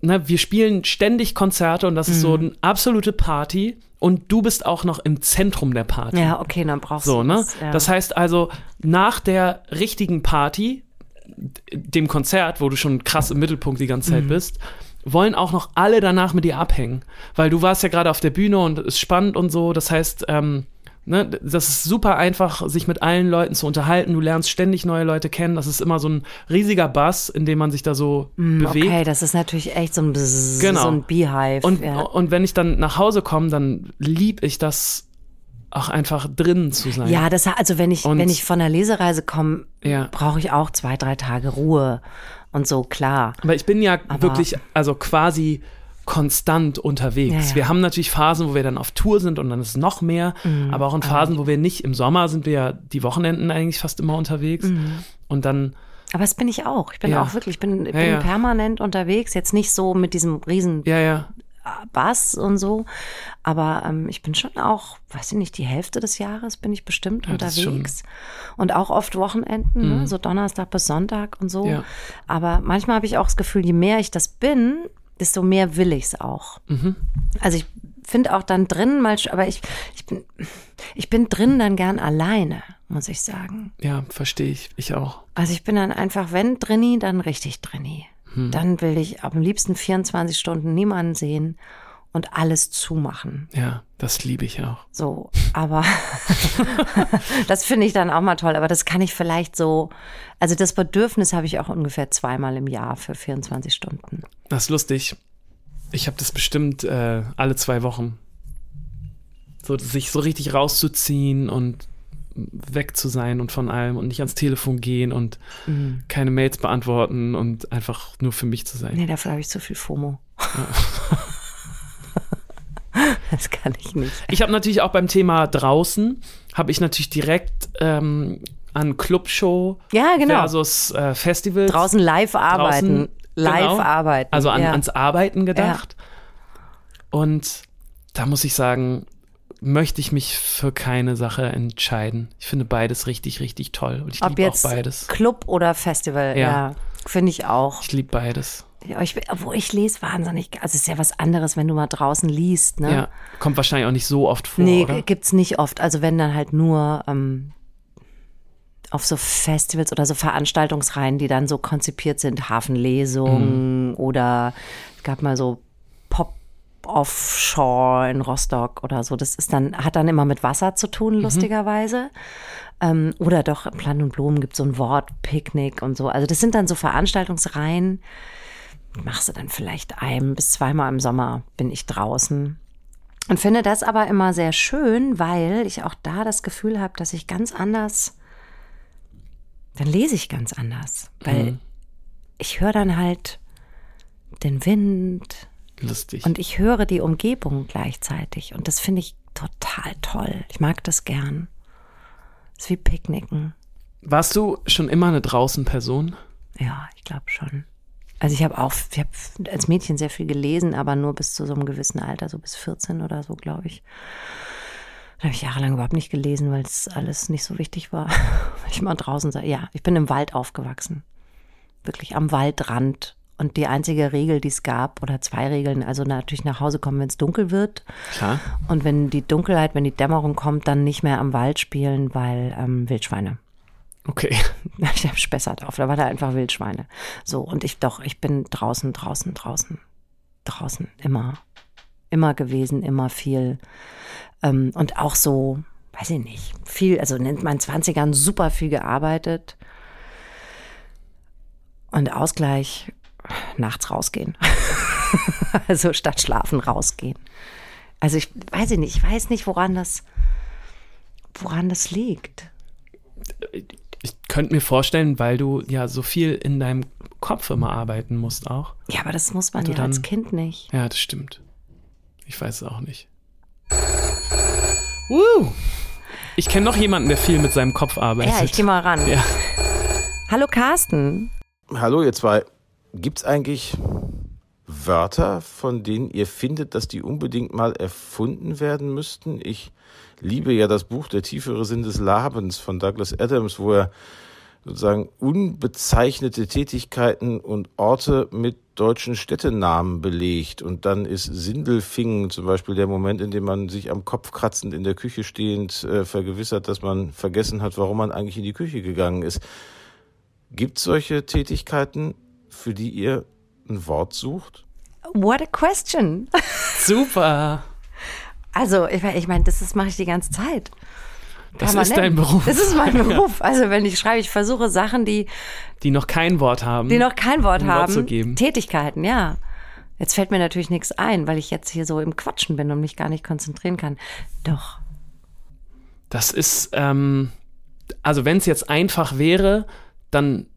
Speaker 3: na, wir spielen ständig Konzerte und das ist so
Speaker 2: Mhm.
Speaker 3: eine absolute Party und du bist auch noch im Zentrum der Party.
Speaker 2: Ja, okay, dann brauchst
Speaker 3: So,
Speaker 2: du
Speaker 3: ne?
Speaker 2: das, ja.
Speaker 3: Das heißt also, nach der richtigen Party, dem Konzert, wo du schon krass im Mittelpunkt die ganze
Speaker 2: Mhm.
Speaker 3: Zeit bist, wollen auch noch alle danach mit dir abhängen. Weil du warst ja gerade auf der Bühne und es ist spannend und so. Das heißt, ähm, ne, das ist super einfach, sich mit allen Leuten zu unterhalten. Du lernst ständig neue Leute kennen. Das ist immer so ein riesiger Bass, in dem man sich da so bewegt.
Speaker 2: Okay, das ist natürlich echt so ein, Bzzz,
Speaker 3: Genau.
Speaker 2: so ein Beehive.
Speaker 3: Und,
Speaker 2: ja.
Speaker 3: und wenn ich dann nach Hause komme, dann lieb ich das auch einfach drin zu sein.
Speaker 2: Ja, das also wenn ich
Speaker 3: Und-
Speaker 2: wenn ich von der Lesereise komme,
Speaker 3: Ja.
Speaker 2: brauche ich auch zwei drei Tage Ruhe und so klar.
Speaker 3: Aber ich bin ja
Speaker 2: Aber-
Speaker 3: wirklich, also quasi konstant unterwegs.
Speaker 2: Ja, ja.
Speaker 3: Wir haben natürlich Phasen, wo wir dann auf Tour sind und dann ist es noch mehr,
Speaker 2: Mhm.
Speaker 3: aber auch in Phasen, wo wir nicht, im Sommer sind wir ja die Wochenenden eigentlich fast immer unterwegs
Speaker 2: Mhm.
Speaker 3: und dann,
Speaker 2: Aber das bin ich auch. Ich bin
Speaker 3: Ja.
Speaker 2: auch wirklich, ich bin, bin permanent unterwegs. Jetzt nicht so mit diesem riesen
Speaker 3: ja, ja,
Speaker 2: Bass und so, aber ähm, ich bin schon auch, weiß ich nicht, die Hälfte des Jahres bin ich bestimmt
Speaker 3: Ja,
Speaker 2: unterwegs und auch oft Wochenenden, ne? so Donnerstag bis Sonntag und so.
Speaker 3: Ja.
Speaker 2: Aber manchmal habe ich auch das Gefühl, je mehr ich das bin, desto mehr will ich es auch. Also ich finde auch dann drin mal, aber ich, ich bin, ich bin drin dann gern alleine, muss ich sagen.
Speaker 3: ja, verstehe ich, ich auch.
Speaker 2: Also ich bin dann einfach, wenn drinni, dann richtig drinni.
Speaker 3: Hm.
Speaker 2: Dann will ich am liebsten 24 Stunden niemanden sehen und alles zumachen.
Speaker 3: Ja, das liebe ich auch.
Speaker 2: So, aber das finde ich dann auch mal toll. Aber das kann ich vielleicht so, also das Bedürfnis habe ich auch ungefähr zweimal im Jahr für 24 Stunden.
Speaker 3: Das ist lustig. Ich habe das bestimmt äh, alle zwei Wochen. So, sich so richtig rauszuziehen und weg zu sein und von allem und nicht ans Telefon gehen und
Speaker 2: Mhm.
Speaker 3: keine Mails beantworten und einfach nur für mich zu sein.
Speaker 2: Nee, dafür habe ich zu viel FOMO. das kann ich nicht.
Speaker 3: Ich habe natürlich auch beim Thema draußen, habe ich natürlich direkt ähm, an Clubshow
Speaker 2: Ja, genau.
Speaker 3: versus äh, Festival.
Speaker 2: Draußen live arbeiten.
Speaker 3: Draußen,
Speaker 2: live
Speaker 3: genau.
Speaker 2: arbeiten.
Speaker 3: Also an,
Speaker 2: ja.
Speaker 3: ans Arbeiten gedacht. Und da muss ich sagen, möchte ich mich für keine Sache entscheiden. Ich finde beides richtig, richtig toll. Und ich liebe auch
Speaker 2: jetzt
Speaker 3: beides.
Speaker 2: Club oder Festival,
Speaker 3: Ja.
Speaker 2: ja. Finde ich auch.
Speaker 3: Ich liebe beides.
Speaker 2: Ja, ich, obwohl ich lese wahnsinnig. Also es ist ja was anderes, wenn du mal draußen liest, ne?
Speaker 3: Ja. Kommt wahrscheinlich auch nicht so oft vor,
Speaker 2: nee,
Speaker 3: oder?
Speaker 2: gibt's nicht oft. Also wenn dann halt nur ähm, auf so Festivals oder so Veranstaltungsreihen, die dann so konzipiert sind, Hafenlesungen oder es gab mal so Offshore in Rostock oder so. Das ist dann, hat dann immer mit Wasser zu tun, lustigerweise. Ähm, oder doch, in Plan und Blumen gibt so ein Wort, Picknick und so. Also das sind dann so Veranstaltungsreihen. Machst du dann vielleicht ein bis zweimal im Sommer bin ich draußen. Und finde das aber immer sehr schön, weil ich auch da das Gefühl habe, dass ich ganz anders, dann lese ich ganz anders. Weil ich höre dann halt den Wind
Speaker 3: Lustig.
Speaker 2: und ich höre die Umgebung gleichzeitig. Und das finde ich total toll. Ich mag das gern. Das ist wie Picknicken.
Speaker 3: Warst du schon immer eine Draußen-Person?
Speaker 2: Ja, ich glaube schon. Also ich habe auch, ich habe als Mädchen sehr viel gelesen, aber nur bis zu so einem gewissen Alter, so bis 14 oder so, glaube ich. Da habe ich jahrelang überhaupt nicht gelesen, weil es alles nicht so wichtig war. Ich immer draußen sei. Ja, ich bin im Wald aufgewachsen. Wirklich am Waldrand. Und die einzige Regel, die es gab, oder zwei Regeln, also natürlich nach Hause kommen, wenn es dunkel wird.
Speaker 3: Klar.
Speaker 2: Und wenn die Dunkelheit, wenn die Dämmerung kommt, dann nicht mehr am Wald spielen, weil ähm, Wildschweine.
Speaker 3: Okay.
Speaker 2: Ich habe Spessart auf, da war da einfach Wildschweine. So, und ich doch, ich bin draußen, draußen, draußen, draußen, immer, immer gewesen, immer viel. Ähm, und auch so, weiß ich nicht, viel, also in meinen 20ern super viel gearbeitet. Und Ausgleich, nachts rausgehen. also statt schlafen rausgehen. Also ich weiß ich nicht, ich weiß nicht, woran das, woran das liegt.
Speaker 3: Ich könnte mir vorstellen, weil du ja so viel in deinem Kopf immer arbeiten musst auch.
Speaker 2: Ja, aber das muss man ja
Speaker 3: dann-
Speaker 2: als Kind nicht.
Speaker 3: Ja, das stimmt. Ich weiß es auch nicht. Woo! Ich kenne noch jemanden, der viel mit seinem Kopf arbeitet.
Speaker 2: Ja, ich gehe mal ran.
Speaker 3: Ja.
Speaker 2: Hallo Carsten.
Speaker 4: Hallo ihr zwei. Gibt's eigentlich Wörter, von denen ihr findet, dass die unbedingt mal erfunden werden müssten? Ich liebe ja das Buch Der tiefere Sinn des Labens von Douglas Adams, wo er sozusagen unbezeichnete Tätigkeiten und Orte mit deutschen Städtenamen belegt. Und dann ist Sindelfingen zum Beispiel der Moment, in dem man sich am Kopf kratzend in der Küche stehend äh, vergewissert, dass man vergessen hat, warum man eigentlich in die Küche gegangen ist. Gibt es solche Tätigkeiten, für die ihr ein Wort sucht?
Speaker 2: What a question.
Speaker 3: Super.
Speaker 2: Also, ich meine, ich mein, das ist- mache ich die ganze Zeit.
Speaker 3: Das ist dein Beruf.
Speaker 2: Das ist mein Beruf. Also, wenn ich schreibe, ich versuche Sachen, die,
Speaker 3: Die noch kein Wort haben.
Speaker 2: die noch kein Wort
Speaker 3: Wort
Speaker 2: haben.
Speaker 3: zu geben.
Speaker 2: Tätigkeiten, ja. Jetzt fällt mir natürlich nichts ein, weil ich jetzt hier so im Quatschen bin und mich gar nicht konzentrieren kann. Doch.
Speaker 3: Das ist, ähm, also wenn es jetzt einfach wäre, dann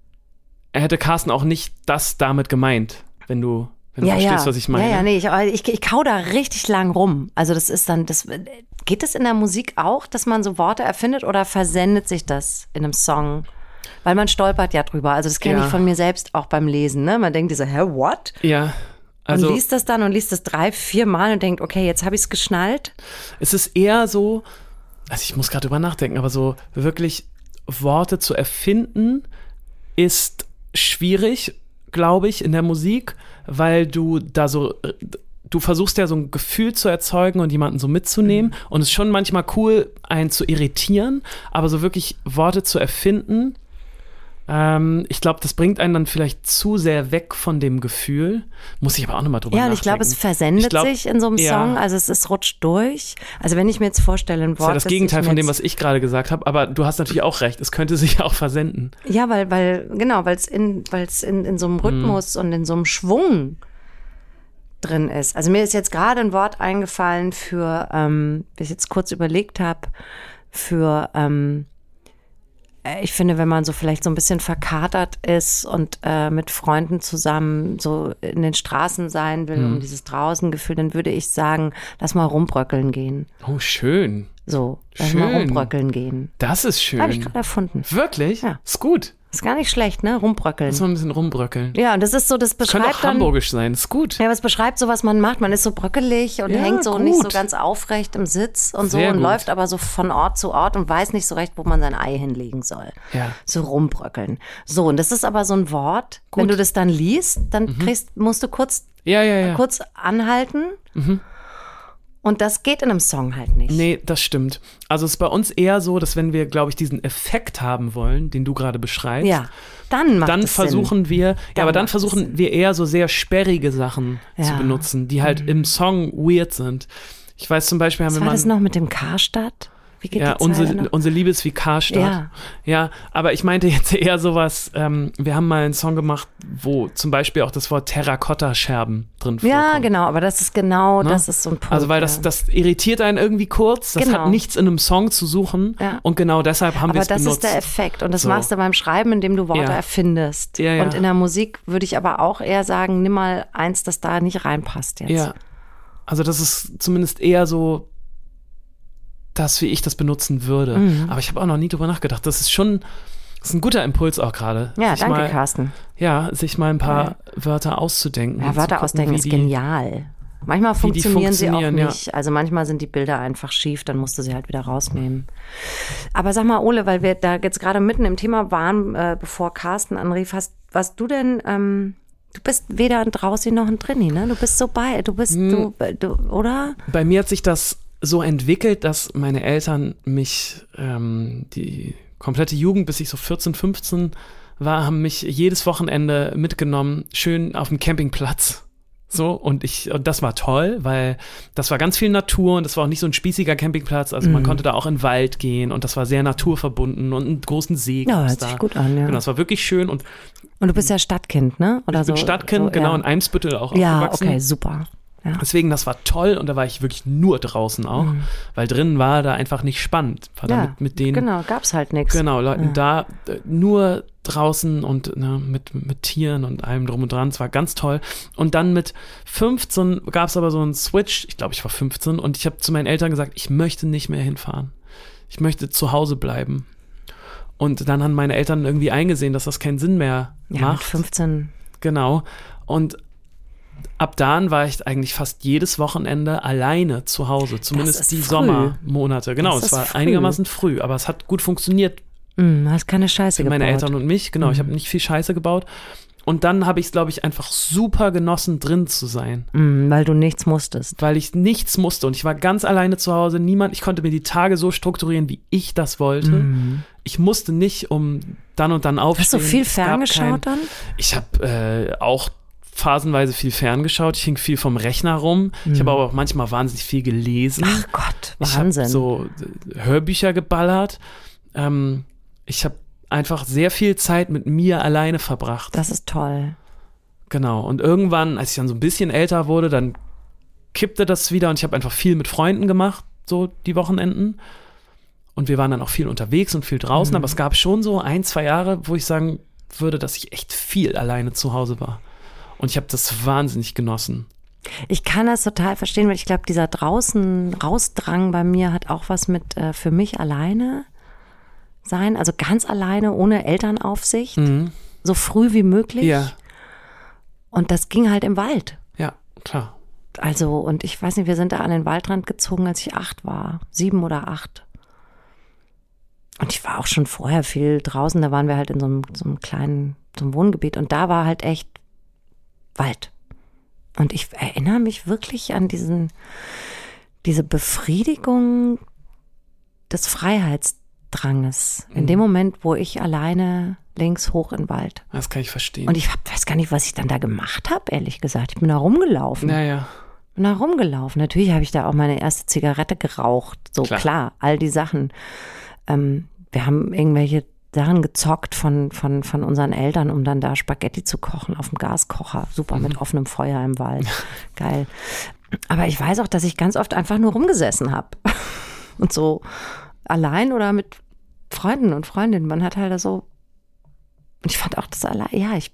Speaker 3: hätte Carsten auch nicht das damit gemeint, wenn du, wenn du
Speaker 2: ja,
Speaker 3: verstehst,
Speaker 2: ja.
Speaker 3: was ich meine.
Speaker 2: Ja, ja, nee, ich, ich, ich kau da richtig lang rum. Also das ist dann, das geht es in der Musik auch, dass man so Worte erfindet oder versendet sich das in einem Song? Weil man stolpert ja drüber. Also das kenne
Speaker 3: Ja.
Speaker 2: ich von mir selbst auch beim Lesen. Ne? Man denkt so, hä, what?
Speaker 3: Ja, also
Speaker 2: und liest das dann und liest das drei, vier Mal und denkt, okay, jetzt habe ich es geschnallt.
Speaker 3: es ist eher so, also ich muss gerade drüber nachdenken, aber so wirklich Worte zu erfinden ist schwierig, glaube ich, in der Musik, weil du da so, du versuchst ja so ein Gefühl zu erzeugen und jemanden so mitzunehmen. Und es ist schon manchmal cool, einen zu irritieren, aber so wirklich Worte zu erfinden, ähm, ich glaube, das bringt einen dann vielleicht zu sehr weg von dem Gefühl. Muss ich aber auch nochmal drüber
Speaker 2: Ja, und
Speaker 3: nachdenken.
Speaker 2: ich glaube, es versendet
Speaker 3: glaub,
Speaker 2: sich in so einem
Speaker 3: ja.
Speaker 2: Song. Also es, es rutscht durch. Also wenn ich mir jetzt vorstelle, ein
Speaker 3: Das
Speaker 2: Wort.
Speaker 3: ist ja das Gegenteil von dem, was ich gerade gesagt habe, aber du hast natürlich auch recht, es könnte sich auch versenden.
Speaker 2: Ja, weil, weil, genau, weil es in, weil es in, in so
Speaker 3: Mhm.
Speaker 2: einem Rhythmus und in so einem Schwung drin ist. Also mir ist jetzt gerade ein Wort eingefallen für, ähm, wie ich jetzt kurz überlegt habe, für, ähm, äh, ich finde, wenn man so vielleicht so ein bisschen verkatert ist und äh, mit Freunden zusammen so in den Straßen sein will,
Speaker 3: Mhm.
Speaker 2: um dieses Draußengefühl, dann würde ich sagen, lass mal rumbröckeln gehen.
Speaker 3: Oh, schön.
Speaker 2: So, lass mal
Speaker 3: Schön.
Speaker 2: rumbröckeln gehen.
Speaker 3: Das ist schön.
Speaker 2: Habe ich gerade erfunden.
Speaker 3: Wirklich?
Speaker 2: Ja.
Speaker 3: Ist gut.
Speaker 2: Ist gar nicht schlecht, ne? Rumbröckeln.
Speaker 3: Muss man ein bisschen rumbröckeln.
Speaker 2: Ja, und das ist so, das beschreibt
Speaker 3: auch
Speaker 2: dann.
Speaker 3: hamburgisch sein, ist gut.
Speaker 2: Ja, aber es beschreibt so, was man macht. Man ist so bröckelig und
Speaker 3: Ja,
Speaker 2: hängt so nicht so
Speaker 3: gut.
Speaker 2: ganz aufrecht im Sitz und so
Speaker 3: Sehr
Speaker 2: und
Speaker 3: gut.
Speaker 2: läuft aber so von Ort zu Ort und weiß nicht so recht, wo man sein Ei hinlegen soll.
Speaker 3: Ja.
Speaker 2: So rumbröckeln. So, und das ist aber so ein Wort, wenn du das dann liest, dann
Speaker 3: Mhm.
Speaker 2: kriegst, musst du kurz,
Speaker 3: Ja, ja, ja.
Speaker 2: kurz anhalten. Und das geht in einem Song halt nicht.
Speaker 3: Nee, das stimmt. Also es ist bei uns eher so, dass wenn wir, glaube ich, diesen Effekt haben wollen, den du gerade beschreibst,
Speaker 2: Ja, dann macht
Speaker 3: dann
Speaker 2: es Sinn.
Speaker 3: versuchen wir, ja,
Speaker 2: Dann
Speaker 3: aber dann versuchen wir eher so sehr sperrige Sachen zu
Speaker 2: Ja. Mhm.
Speaker 3: benutzen, die halt im Song weird sind. Ich weiß zum Beispiel, haben
Speaker 2: Was
Speaker 3: wir
Speaker 2: war
Speaker 3: mal
Speaker 2: das noch mit dem Karstadt?
Speaker 3: Ja, unsere, unsere Liebe ist wie Karstadt.
Speaker 2: Ja.
Speaker 3: ja, aber ich meinte jetzt eher sowas, ähm, wir haben mal einen Song gemacht, wo zum Beispiel auch das Wort Terrakotta-Scherben drin vorkommt.
Speaker 2: Ja, genau, aber das ist genau,
Speaker 3: Ne?
Speaker 2: das ist so ein Punkt.
Speaker 3: Also weil das, das irritiert einen irgendwie kurz, das
Speaker 2: Genau.
Speaker 3: hat nichts in einem Song zu suchen
Speaker 2: Ja.
Speaker 3: und genau deshalb haben wir
Speaker 2: Aber
Speaker 3: es
Speaker 2: das
Speaker 3: benutzt.
Speaker 2: ist der Effekt. Und das
Speaker 3: So.
Speaker 2: machst du beim Schreiben, indem du Worte
Speaker 3: Ja.
Speaker 2: erfindest.
Speaker 3: Ja, ja.
Speaker 2: Und in der Musik würde ich aber auch eher sagen, nimm mal eins, das da nicht reinpasst jetzt.
Speaker 3: Ja. Also das ist zumindest eher so das, wie ich das benutzen würde.
Speaker 2: Mhm.
Speaker 3: Aber ich habe auch noch nie drüber nachgedacht. Das ist schon, das ist ein guter Impuls auch gerade.
Speaker 2: Ja, danke,
Speaker 3: mal,
Speaker 2: Carsten.
Speaker 3: Ja, sich mal ein paar Wörter auszudenken.
Speaker 2: Ja, Wörter
Speaker 3: gucken,
Speaker 2: ausdenken ist
Speaker 3: die-
Speaker 2: genial. Manchmal
Speaker 3: die
Speaker 2: funktionieren sie auch
Speaker 3: funktionieren, ja.
Speaker 2: nicht. Also manchmal sind die Bilder einfach schief, dann musst du sie halt wieder rausnehmen. Aber sag mal, Ole, weil wir da jetzt gerade mitten im Thema waren, äh, bevor Carsten anrief, hast, was du denn, ähm, du bist weder ein Draußen noch ein Drinni, ne? Du bist so bei, du bist,
Speaker 3: Hm.
Speaker 2: du, du, oder?
Speaker 3: Bei mir hat sich das so entwickelt, dass meine Eltern mich ähm, die komplette Jugend, bis ich so 14, 15 war, haben mich jedes Wochenende mitgenommen, schön auf dem Campingplatz. So, und ich, und das war toll, weil das war ganz viel Natur und das war auch nicht so ein spießiger Campingplatz. Also
Speaker 2: Mhm.
Speaker 3: man konnte da auch in den Wald gehen und das war sehr naturverbunden und einen großen See.
Speaker 2: Ja, hört
Speaker 3: da.
Speaker 2: sich gut an, ja.
Speaker 3: Genau, das war wirklich schön und
Speaker 2: Und du bist ja Stadtkind, ne? Oder
Speaker 3: ich bin
Speaker 2: so,
Speaker 3: Stadtkind,
Speaker 2: so,
Speaker 3: genau,
Speaker 2: ja.
Speaker 3: in Eimsbüttel auch
Speaker 2: Ja,
Speaker 3: aufgewachsen.
Speaker 2: okay, super. Ja.
Speaker 3: Deswegen, das war toll und da war ich wirklich nur draußen auch, weil drinnen war da einfach nicht spannend. War da
Speaker 2: Mhm. ja,
Speaker 3: mit, mit den
Speaker 2: genau, gab's halt nichts.
Speaker 3: genau, Leuten
Speaker 2: Ja.
Speaker 3: da äh, nur draußen und ne, mit, mit Tieren und allem drum und dran. Es war ganz toll. Und dann mit 15 gab es aber so einen Switch, ich glaube, ich war 15 und ich habe zu meinen Eltern gesagt, ich möchte nicht mehr hinfahren. Ich möchte zu Hause bleiben. Und dann haben meine Eltern irgendwie eingesehen, dass das keinen Sinn mehr
Speaker 2: Ja, mit
Speaker 3: macht.
Speaker 2: 15.
Speaker 3: Genau. Und ab dann war ich eigentlich fast jedes Wochenende alleine zu Hause, zumindest die
Speaker 2: früh.
Speaker 3: Sommermonate. Genau, es war
Speaker 2: früh.
Speaker 3: einigermaßen früh, aber es hat gut funktioniert
Speaker 2: Mm, hast keine Scheiße
Speaker 3: für meine
Speaker 2: gebaut.
Speaker 3: Eltern und mich. Genau, ich habe nicht viel Scheiße gebaut. Und dann habe ich es, glaube ich, einfach super genossen, drin zu sein,
Speaker 2: Mm, weil du nichts musstest.
Speaker 3: weil ich nichts musste und ich war ganz alleine zu Hause. Niemand, ich konnte mir die Tage so strukturieren, wie ich das wollte. Ich musste nicht um dann und dann aufstehen.
Speaker 2: Hast du viel ferngeschaut
Speaker 3: kein-
Speaker 2: dann?
Speaker 3: Ich habe äh, auch phasenweise viel ferngeschaut. Ich hing viel vom Rechner rum. Ich habe aber auch manchmal wahnsinnig viel gelesen.
Speaker 2: Ach Gott,
Speaker 3: ich habe
Speaker 2: Wahnsinn.
Speaker 3: so äh, Hörbücher geballert. Ähm, ich habe einfach sehr viel Zeit mit mir alleine verbracht.
Speaker 2: das ist toll.
Speaker 3: Genau. Und irgendwann, als ich dann so ein bisschen älter wurde, dann kippte das wieder und ich habe einfach viel mit Freunden gemacht, so die Wochenenden. und wir waren dann auch viel unterwegs und viel draußen, aber es gab schon so ein, zwei Jahre, wo ich sagen würde, dass ich echt viel alleine zu Hause war. Und ich habe das wahnsinnig genossen.
Speaker 2: Ich kann das total verstehen, weil ich glaube, dieser draußen Rausdrang bei mir hat auch was mit äh, für mich alleine sein, also ganz alleine, ohne Elternaufsicht, so früh wie möglich.
Speaker 3: Mhm. Ja,
Speaker 2: Und das ging halt im Wald.
Speaker 3: ja, klar.
Speaker 2: Also, und ich weiß nicht, wir sind da an den Waldrand gezogen, als ich acht war. Sieben oder acht. Und ich war auch schon vorher viel draußen. Da waren wir halt in so einem, so einem kleinen, so einem Wohngebiet. Und da war halt echt Wald. Und ich erinnere mich wirklich an diesen, diese Befriedigung des Freiheitsdranges. In dem Moment, wo ich alleine links hoch in den Wald.
Speaker 3: Das kann ich verstehen.
Speaker 2: Und ich hab, weiß gar nicht, was ich dann da gemacht habe, ehrlich gesagt. Ich bin da rumgelaufen
Speaker 3: naja,
Speaker 2: bin da rumgelaufen. Natürlich habe ich da auch meine erste Zigarette geraucht. So
Speaker 3: Klar.
Speaker 2: klar, all die Sachen. Ähm, wir haben irgendwelche Sachen gezockt von, von, von unseren Eltern, um dann da Spaghetti zu kochen auf dem Gaskocher. Super, mit offenem Feuer im Wald. Geil. Aber ich weiß auch, dass ich ganz oft einfach nur rumgesessen habe. Und so allein oder mit Freunden und Freundinnen. Man hat halt so. Und ich fand auch das allein, ja, ich,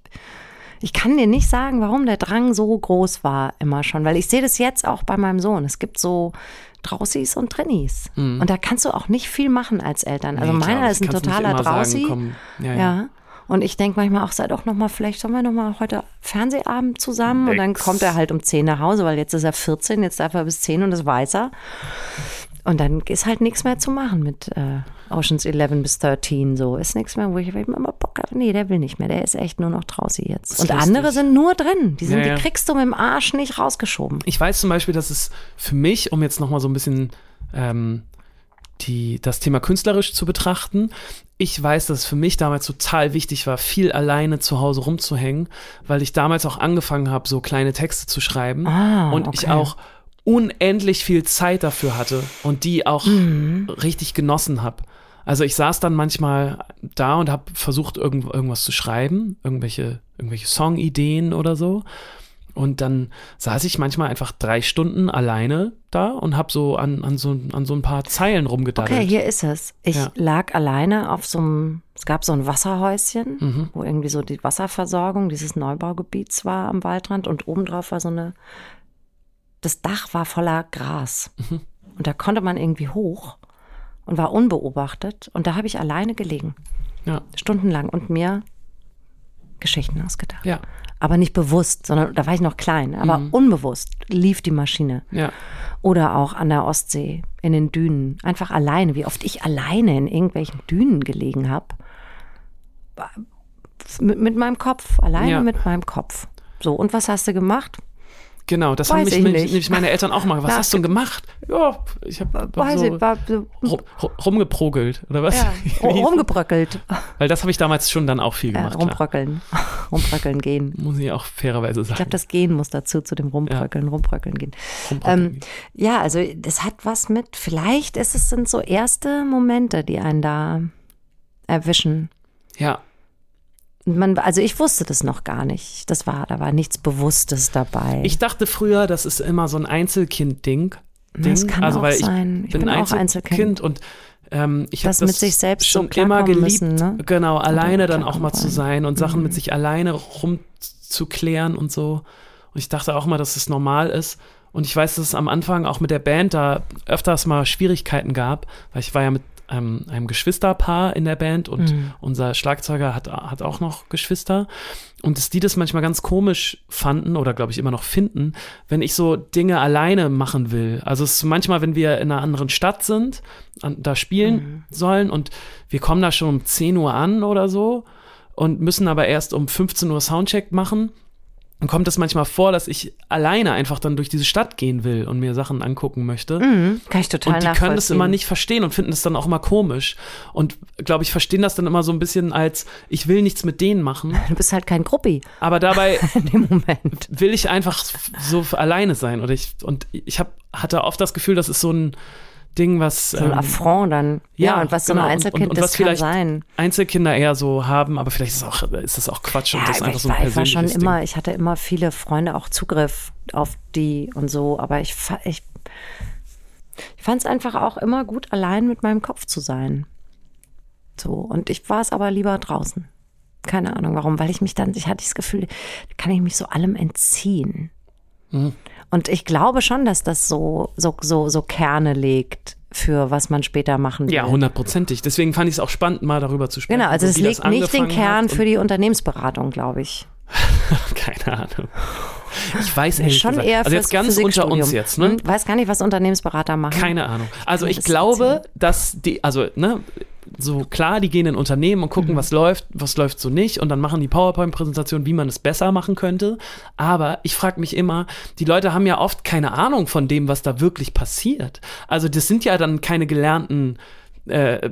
Speaker 2: ich kann dir nicht sagen, warum der Drang so groß war immer schon, weil ich sehe das jetzt auch bei meinem Sohn. Es gibt so Draußis und Drinnis. Und da kannst du auch nicht viel machen als Eltern. Also
Speaker 3: Mhm. Nee, klar,
Speaker 2: meiner
Speaker 3: das
Speaker 2: ist ein totaler
Speaker 3: immer sagen, ja, ja.
Speaker 2: ja. Und ich denke manchmal auch, sei doch noch mal, vielleicht sollen wir noch mal heute Fernsehabend zusammen. Und dann
Speaker 3: Nix.
Speaker 2: kommt er halt um 10 nach Hause, weil jetzt ist er 14, jetzt darf er bis 10 und das weiß er. Und dann ist halt nichts mehr zu machen mit äh, Oceans 11 bis 13. So ist nichts mehr, wo ich immer Bock habe. Nee, der will nicht mehr. Der ist echt nur noch draußen jetzt. Und
Speaker 3: lustig.
Speaker 2: andere sind nur drin. Die, sind,
Speaker 3: Ja, ja.
Speaker 2: die kriegst du mit dem Arsch nicht rausgeschoben.
Speaker 3: Ich weiß zum Beispiel, dass es für mich, um jetzt nochmal so ein bisschen ähm, die, das Thema künstlerisch zu betrachten, ich weiß, dass es für mich damals total wichtig war, viel alleine zu Hause rumzuhängen, weil ich damals auch angefangen habe, so kleine Texte zu schreiben
Speaker 2: Ah,
Speaker 3: und ich
Speaker 2: okay.
Speaker 3: auch unendlich viel Zeit dafür hatte und die auch
Speaker 2: Mhm.
Speaker 3: richtig genossen habe. Also ich saß dann manchmal da und habe versucht, irgend, irgendwas zu schreiben, irgendwelche, irgendwelche Songideen oder so. Und dann saß ich manchmal einfach drei Stunden alleine da und habe so an, an, so an so ein paar Zeilen rumgedaddelt.
Speaker 2: Okay, hier ist es. Ich
Speaker 3: Ja.
Speaker 2: lag alleine auf so einem, es gab so ein Wasserhäuschen,
Speaker 3: Mhm.
Speaker 2: wo irgendwie so die Wasserversorgung dieses Neubaugebiets war am Waldrand und obendrauf war so eine, das Dach war voller Gras.
Speaker 3: Mhm.
Speaker 2: Und da konnte man irgendwie hoch und war unbeobachtet. Und da habe ich alleine gelegen,
Speaker 3: Ja,
Speaker 2: stundenlang und mir Geschichten ausgedacht.
Speaker 3: ja,
Speaker 2: Aber nicht bewusst, sondern da war ich noch klein, aber
Speaker 3: Mhm.
Speaker 2: unbewusst lief die Maschine.
Speaker 3: ja.
Speaker 2: Oder auch an der Ostsee, in den Dünen. Einfach alleine. Wie oft ich alleine in irgendwelchen Dünen gelegen habe. Mit, mit meinem Kopf. Alleine
Speaker 3: Ja.
Speaker 2: mit meinem Kopf. So, und was hast du gemacht?
Speaker 3: Genau, das
Speaker 2: Weiß
Speaker 3: haben mich,
Speaker 2: ich
Speaker 3: nämlich meine Eltern auch mal. Was
Speaker 2: Na,
Speaker 3: hast du denn gemacht? Ja, ich habe so
Speaker 2: ich, so,
Speaker 3: ru- ru- rumgeprogelt, oder was?
Speaker 2: ja,
Speaker 3: das?
Speaker 2: rumgebröckelt.
Speaker 3: Weil das habe ich damals schon dann auch viel
Speaker 2: Ja,
Speaker 3: gemacht. klar.
Speaker 2: rumbröckeln. rumbröckeln gehen.
Speaker 3: Muss ich auch fairerweise
Speaker 2: Ich
Speaker 3: sagen.
Speaker 2: glaube, das Gehen muss dazu, zu dem Rumbröckeln, rumbröckeln gehen.
Speaker 3: Rumbröckeln.
Speaker 2: Ähm, ja, also das hat was mit, vielleicht ist es sind so erste Momente, die einen da erwischen.
Speaker 3: ja,
Speaker 2: Man, also ich wusste das noch gar nicht. Das war, da war nichts Bewusstes dabei.
Speaker 3: ich dachte früher, das ist immer so ein Einzelkind-Ding. Ding.
Speaker 2: Das kann
Speaker 3: also
Speaker 2: auch sein. Ich
Speaker 3: bin,
Speaker 2: bin
Speaker 3: ein
Speaker 2: auch
Speaker 3: Einzelkind,
Speaker 2: Einzelkind.
Speaker 3: und ähm, ich habe
Speaker 2: Das mit sich selbst so
Speaker 3: schon immer
Speaker 2: klarkommen
Speaker 3: geliebt,
Speaker 2: müssen, ne?
Speaker 3: genau, alleine dann auch mal zu
Speaker 2: wollen.
Speaker 3: sein und Sachen
Speaker 2: Mhm.
Speaker 3: mit sich alleine rumzuklären und so. Und ich dachte auch mal, dass es normal ist. Und ich weiß, dass es am Anfang auch mit der Band da öfters mal Schwierigkeiten gab, weil ich war ja mit ähm, einem Geschwisterpaar in der Band und
Speaker 2: Mhm.
Speaker 3: unser Schlagzeuger hat, hat auch noch Geschwister. Und dass die das manchmal ganz komisch fanden oder glaube ich immer noch finden, wenn ich so Dinge alleine machen will. Also es ist manchmal, wenn wir in einer anderen Stadt sind, an, da spielen
Speaker 2: Mhm.
Speaker 3: sollen und wir kommen da schon um 10 Uhr an oder so und müssen aber erst um 15 Uhr Soundcheck machen. Dann kommt es manchmal vor, dass ich alleine einfach dann durch diese Stadt gehen will und mir Sachen angucken möchte.
Speaker 2: Mhm, kann ich total
Speaker 3: Und die können das immer nicht verstehen und finden das dann auch immer komisch. Und glaube ich, verstehen das dann immer so ein bisschen als, ich will nichts mit denen machen.
Speaker 2: Du bist halt kein Gruppi
Speaker 3: Aber dabei
Speaker 2: in dem Moment.
Speaker 3: will ich einfach so alleine sein. Oder ich, und ich hab, hatte oft das Gefühl, das ist so ein Ding, was
Speaker 2: So ein
Speaker 3: ähm,
Speaker 2: Affront dann. Ja,
Speaker 3: ja,
Speaker 2: und was so
Speaker 3: genau.
Speaker 2: ein
Speaker 3: Und-
Speaker 2: Einzelkind,
Speaker 3: und- und
Speaker 2: das
Speaker 3: was
Speaker 2: kann
Speaker 3: vielleicht
Speaker 2: sein.
Speaker 3: Einzelkinder eher so haben, aber vielleicht ist, es auch, ist das auch Quatsch und das ist
Speaker 2: Ja,
Speaker 3: einfach
Speaker 2: ich,
Speaker 3: so ein
Speaker 2: war, ich war
Speaker 3: persönliches
Speaker 2: schon immer,
Speaker 3: Ding.
Speaker 2: ich hatte immer viele Freunde auch Zugriff auf die und so, aber ich, ich Ich fand es einfach auch immer gut, allein mit meinem Kopf zu sein. So, und ich war es aber lieber draußen. Keine Ahnung warum, weil ich mich dann, ich hatte das Gefühl, kann ich mich so allem entziehen.
Speaker 3: Mhm.
Speaker 2: Und ich glaube schon, dass das so, so, so, so Kerne legt für was man später machen will.
Speaker 3: Ja, hundertprozentig. Deswegen fand ich es auch spannend, mal darüber zu sprechen.
Speaker 2: Genau, also es legt nicht den Kern für die Unternehmensberatung, glaube ich.
Speaker 3: Keine Ahnung. Ich weiß ehrlich
Speaker 2: Schon
Speaker 3: gesagt.
Speaker 2: eher
Speaker 3: Also jetzt ganz unter uns jetzt, ne?
Speaker 2: Hm, Weiß gar nicht, was Unternehmensberater machen.
Speaker 3: Keine Ahnung. Also
Speaker 2: mir
Speaker 3: ich
Speaker 2: das
Speaker 3: glaube, dass die, also, ne, so klar, die gehen in Unternehmen und
Speaker 2: Mhm.
Speaker 3: gucken, was läuft, was läuft so nicht und dann machen die PowerPoint-Präsentation, wie man es besser machen könnte. Aber ich frage mich immer, die Leute haben ja oft keine Ahnung von dem, was da wirklich passiert. Also das sind ja dann keine gelernten äh,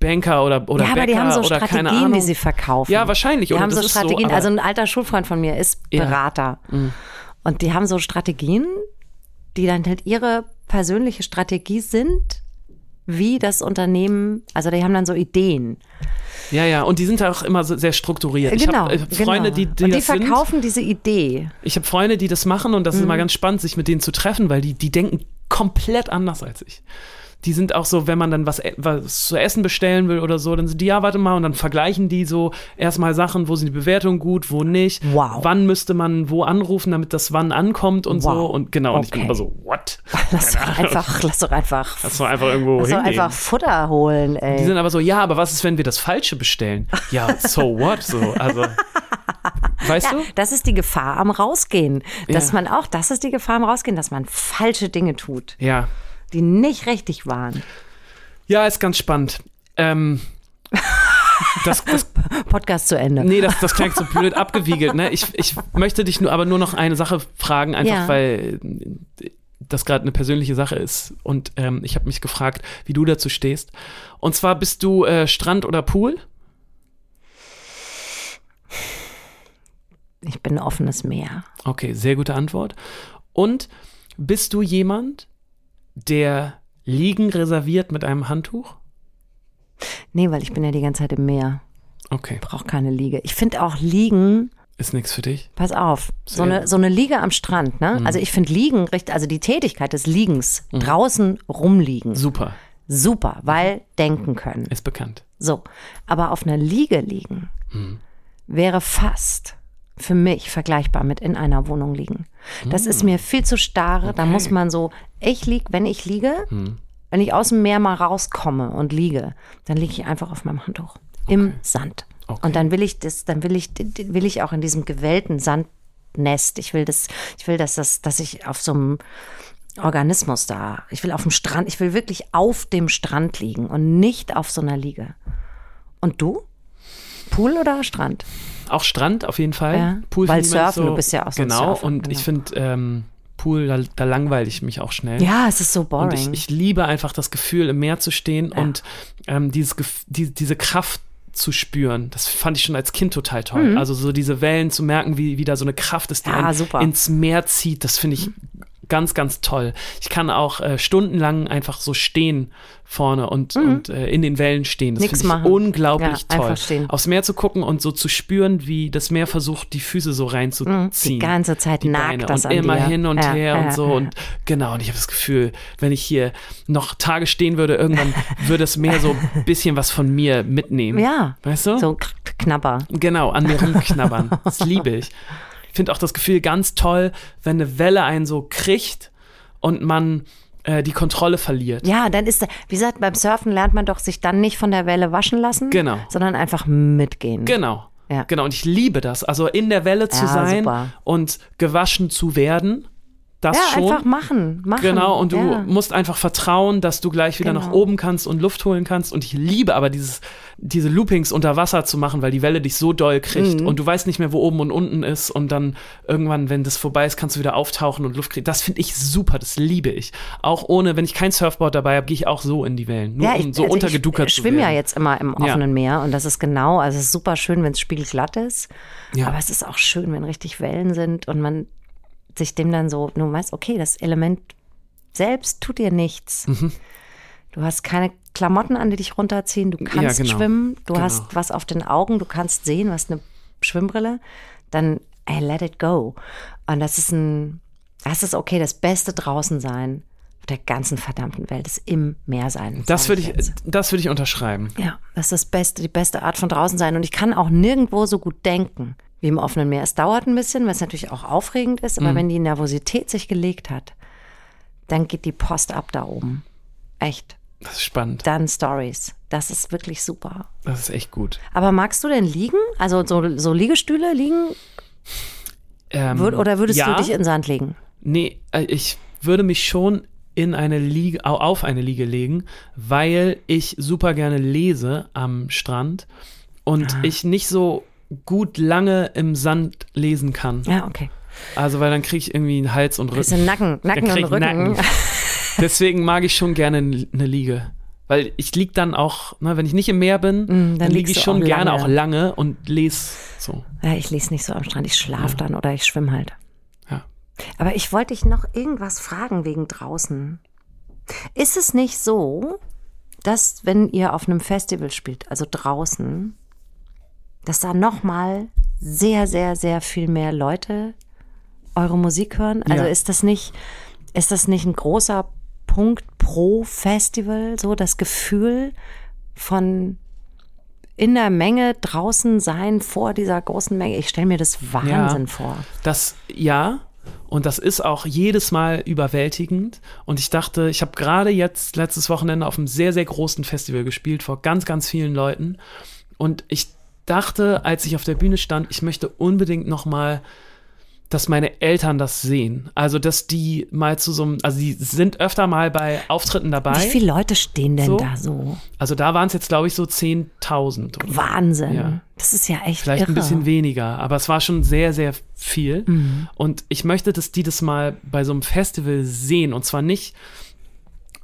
Speaker 3: Banker oder, oder
Speaker 2: ja, aber
Speaker 3: Bäcker
Speaker 2: die haben so Strategien,
Speaker 3: Ahnung.
Speaker 2: die sie verkaufen.
Speaker 3: Ja, wahrscheinlich,
Speaker 2: Die haben so
Speaker 3: so,
Speaker 2: Strategien.
Speaker 3: aber-
Speaker 2: also ein alter Schulfreund von mir ist
Speaker 3: Ja. Mhm.
Speaker 2: Berater. Und die haben so Strategien, die dann halt ihre persönliche Strategie sind, wie das Unternehmen, also die haben dann so Ideen.
Speaker 3: Ja, ja, und die sind auch immer so sehr strukturiert. Ich
Speaker 2: genau.
Speaker 3: habe äh, Freunde,
Speaker 2: genau.
Speaker 3: die, die
Speaker 2: Und die
Speaker 3: das sind.
Speaker 2: verkaufen diese Idee.
Speaker 3: Ich habe Freunde, die das machen und das ist
Speaker 2: Mhm.
Speaker 3: immer ganz spannend, sich mit denen zu treffen, weil die, die denken komplett anders als ich. Die sind auch so, wenn man dann was, was zu essen bestellen will oder so, dann sind die, ja, warte mal, und dann vergleichen die so erstmal Sachen, wo sind die Bewertungen gut, wo nicht.
Speaker 2: Wow.
Speaker 3: Wann müsste man wo anrufen, damit das wann ankommt und so.
Speaker 2: Wow.
Speaker 3: Und genau, und ich bin
Speaker 2: Okay.
Speaker 3: immer so, what?
Speaker 2: Lass doch einfach, lass doch einfach,
Speaker 3: Lass doch einfach irgendwo
Speaker 2: lass
Speaker 3: hingehen.
Speaker 2: einfach Futter holen, ey.
Speaker 3: Die sind aber so, ja, aber was ist, wenn wir das Falsche bestellen? Ja, so what? So, also, weißt
Speaker 2: Ja,
Speaker 3: du?
Speaker 2: das ist die Gefahr am Rausgehen. Dass
Speaker 3: Ja.
Speaker 2: man auch, das ist die Gefahr am Rausgehen, dass man falsche Dinge tut,
Speaker 3: Ja.
Speaker 2: Die nicht richtig waren.
Speaker 3: Ja, ist ganz spannend. Ähm, das, das,
Speaker 2: Podcast zu Ende.
Speaker 3: nee, das, das klingt so blöd abgewiegelt. Ne? Ich, ich möchte dich nur, aber nur noch eine Sache fragen, einfach
Speaker 2: Ja.
Speaker 3: weil das gerade eine persönliche Sache ist. Und ähm, ich habe mich gefragt, wie du dazu stehst. Und zwar bist du äh, Strand oder Pool?
Speaker 2: Ich bin ein offenes Meer.
Speaker 3: Okay, sehr gute Antwort. Und bist du jemand, der Liegen reserviert mit einem Handtuch?
Speaker 2: Nee, weil ich bin ja die ganze Zeit im Meer.
Speaker 3: Okay,
Speaker 2: Brauche keine Liege. Ich finde auch Liegen,
Speaker 3: ist nichts für dich.
Speaker 2: pass auf, so eine, so eine Liege am Strand, ne?
Speaker 3: Mhm.
Speaker 2: Also ich finde Liegen, also die Tätigkeit des Liegens, draußen rumliegen,
Speaker 3: Super,
Speaker 2: super, weil denken können.
Speaker 3: ist bekannt.
Speaker 2: So, aber auf einer Liege liegen
Speaker 3: Mhm.
Speaker 2: wäre fast für mich vergleichbar mit in einer Wohnung liegen. Das ist mir viel zu starre. Da
Speaker 3: Mhm. Okay.
Speaker 2: muss man so, ich lieg, wenn ich liege,
Speaker 3: Mhm.
Speaker 2: wenn ich aus dem Meer mal rauskomme und liege, dann liege ich einfach auf meinem Handtuch im Sand.
Speaker 3: Okay.
Speaker 2: Und dann will ich das, dann will ich, will ich auch in diesem gewellten Sandnest. Ich will das, ich will, dass das, dass ich auf so einem Organismus da, ich will auf dem Strand, ich will wirklich auf dem Strand liegen und nicht auf so einer Liege. Und du? Pool oder Strand?
Speaker 3: Auch Strand auf jeden Fall.
Speaker 2: Ja,
Speaker 3: Pool
Speaker 2: weil Surfen, du bist ja auch so
Speaker 3: Genau,
Speaker 2: Surfer,
Speaker 3: und
Speaker 2: genau.
Speaker 3: ich finde ähm, Pool, da, da langweile ich mich auch schnell.
Speaker 2: Ja, es ist so
Speaker 3: Und
Speaker 2: boring.
Speaker 3: ich, ich liebe einfach das Gefühl, im Meer zu stehen und ähm, dieses, die, diese Kraft zu spüren. Das fand ich schon als Kind total toll. Also so diese Wellen zu merken, wie, wie da so eine Kraft ist, die
Speaker 2: Mhm. Ja,
Speaker 3: ins Meer zieht, das finde ich ganz, ganz toll. Ich kann auch äh, stundenlang einfach so stehen vorne und, und äh, in den Wellen stehen. Das
Speaker 2: Mhm.
Speaker 3: Finde ich unglaublich
Speaker 2: Ja,
Speaker 3: toll.
Speaker 2: einfach stehen.
Speaker 3: Aufs Meer zu gucken und so zu spüren, wie das Meer versucht, die Füße so reinzuziehen.
Speaker 2: Mhm. Die ganze Zeit
Speaker 3: die
Speaker 2: nagt
Speaker 3: Beine
Speaker 2: das
Speaker 3: und
Speaker 2: an
Speaker 3: immer
Speaker 2: dir.
Speaker 3: hin und
Speaker 2: Ja,
Speaker 3: her
Speaker 2: ja,
Speaker 3: und so und genau und ich habe das Gefühl, wenn ich hier noch Tage stehen würde, irgendwann würde das Meer so ein bisschen was von mir mitnehmen.
Speaker 2: ja,
Speaker 3: Weißt du?
Speaker 2: so k- knapper.
Speaker 3: Genau, an mir rumknabbern. Das liebe ich. Ich finde auch das Gefühl ganz toll, wenn eine Welle einen so kriegt und man äh, die Kontrolle verliert.
Speaker 2: Ja, dann ist, wie gesagt, beim Surfen lernt man doch sich dann nicht von der Welle waschen lassen,
Speaker 3: Genau.
Speaker 2: sondern einfach mitgehen.
Speaker 3: Genau.
Speaker 2: Ja.
Speaker 3: Genau, und ich liebe das. Also in der Welle zu
Speaker 2: Ja,
Speaker 3: sein
Speaker 2: super.
Speaker 3: und gewaschen zu werden. Das
Speaker 2: ja,
Speaker 3: schon.
Speaker 2: einfach machen, machen.
Speaker 3: Genau, und du
Speaker 2: ja.
Speaker 3: musst einfach vertrauen, dass du gleich wieder
Speaker 2: Genau.
Speaker 3: nach oben kannst und Luft holen kannst. Und ich liebe aber dieses, diese Loopings unter Wasser zu machen, weil die Welle dich so doll kriegt
Speaker 2: Mhm.
Speaker 3: und du weißt nicht mehr, wo oben und unten ist. Und dann irgendwann, wenn das vorbei ist, kannst du wieder auftauchen und Luft kriegen. Das finde ich super, das liebe ich. Auch ohne, wenn ich kein Surfboard dabei habe, gehe ich auch so in die Wellen. Nur
Speaker 2: ja,
Speaker 3: um
Speaker 2: ich,
Speaker 3: so
Speaker 2: also
Speaker 3: untergeduckert
Speaker 2: ich
Speaker 3: zu
Speaker 2: schwimme
Speaker 3: werden.
Speaker 2: ja jetzt immer im offenen Meer und das ist genau, also es ist super schön, wenn es spiegelglatt ist, aber es ist auch schön, wenn richtig Wellen sind und man sich dem dann so, du weißt, okay, das Element selbst tut dir nichts.
Speaker 3: Mhm.
Speaker 2: Du hast keine Klamotten an, die dich runterziehen, du kannst
Speaker 3: genau.
Speaker 2: schwimmen, du
Speaker 3: Genau.
Speaker 2: hast was auf den Augen, du kannst sehen, du hast eine Schwimmbrille, dann ey, let it go. Und das ist ein, das ist okay, das Beste draußen sein der ganzen verdammten Welt ist im Meer sein.
Speaker 3: Das würde ich,
Speaker 2: jetzt.
Speaker 3: das würde ich unterschreiben.
Speaker 2: Ja, das ist das Beste, die beste Art von draußen sein. Und ich kann auch nirgendwo so gut denken wie im offenen Meer. Es dauert ein bisschen, weil es natürlich auch aufregend ist, aber wenn die Nervosität sich gelegt hat, dann geht die Post ab da oben. Echt.
Speaker 3: Das ist spannend.
Speaker 2: Dann Stories. Das ist wirklich super.
Speaker 3: Das ist echt gut.
Speaker 2: Aber magst du denn liegen? Also so, so Liegestühle liegen?
Speaker 3: Ähm,
Speaker 2: Würd, oder würdest
Speaker 3: ja,
Speaker 2: du dich in den Sand legen?
Speaker 3: Nee, äh, ich würde mich schon in eine Liege, au- auf eine Liege legen, weil ich super gerne lese am Strand und
Speaker 2: Ah.
Speaker 3: ich nicht so gut lange im Sand lesen kann.
Speaker 2: Ja, okay.
Speaker 3: Also, weil dann kriege ich irgendwie einen Hals und Rücken.
Speaker 2: Bisschen Nacken, Nacken und Rücken.
Speaker 3: Nacken. Deswegen mag ich schon gerne eine Liege. Weil ich lieg dann auch, ne, wenn ich nicht im Meer bin,
Speaker 2: Mm, dann
Speaker 3: dann, liege ich schon
Speaker 2: auch
Speaker 3: gerne auch lange und lese so.
Speaker 2: Ja, ich lese nicht so am Strand. Ich schlafe dann oder ich schwimme halt.
Speaker 3: Ja.
Speaker 2: Aber ich wollte dich noch irgendwas fragen wegen draußen. Ist es nicht so, dass wenn ihr auf einem Festival spielt, also draußen, dass da noch mal sehr, sehr, sehr viel mehr Leute eure Musik hören? Also
Speaker 3: Ja.
Speaker 2: ist das nicht, ist das nicht ein großer Punkt pro Festival, so das Gefühl von in der Menge draußen sein vor dieser großen Menge? Ich stelle mir das Wahnsinn vor.
Speaker 3: Das ja, und das ist auch jedes Mal überwältigend. Und ich dachte, ich habe gerade jetzt letztes Wochenende auf einem sehr, sehr großen Festival gespielt, vor ganz, ganz vielen Leuten. Und ich dachte, als ich auf der Bühne stand, ich möchte unbedingt noch mal dass meine Eltern das sehen. Also, dass die mal zu so einem, also die sind öfter mal bei Auftritten dabei.
Speaker 2: Wie viele Leute stehen denn
Speaker 3: So?
Speaker 2: da so?
Speaker 3: Also da waren es jetzt, glaube ich, so 10.000. oder so.
Speaker 2: Wahnsinn.
Speaker 3: Ja.
Speaker 2: Das ist ja echt
Speaker 3: Vielleicht
Speaker 2: irre.
Speaker 3: ein bisschen weniger, aber es war schon sehr, sehr viel.
Speaker 2: Mhm.
Speaker 3: Und ich möchte, dass die das mal bei so einem Festival sehen. Und zwar nicht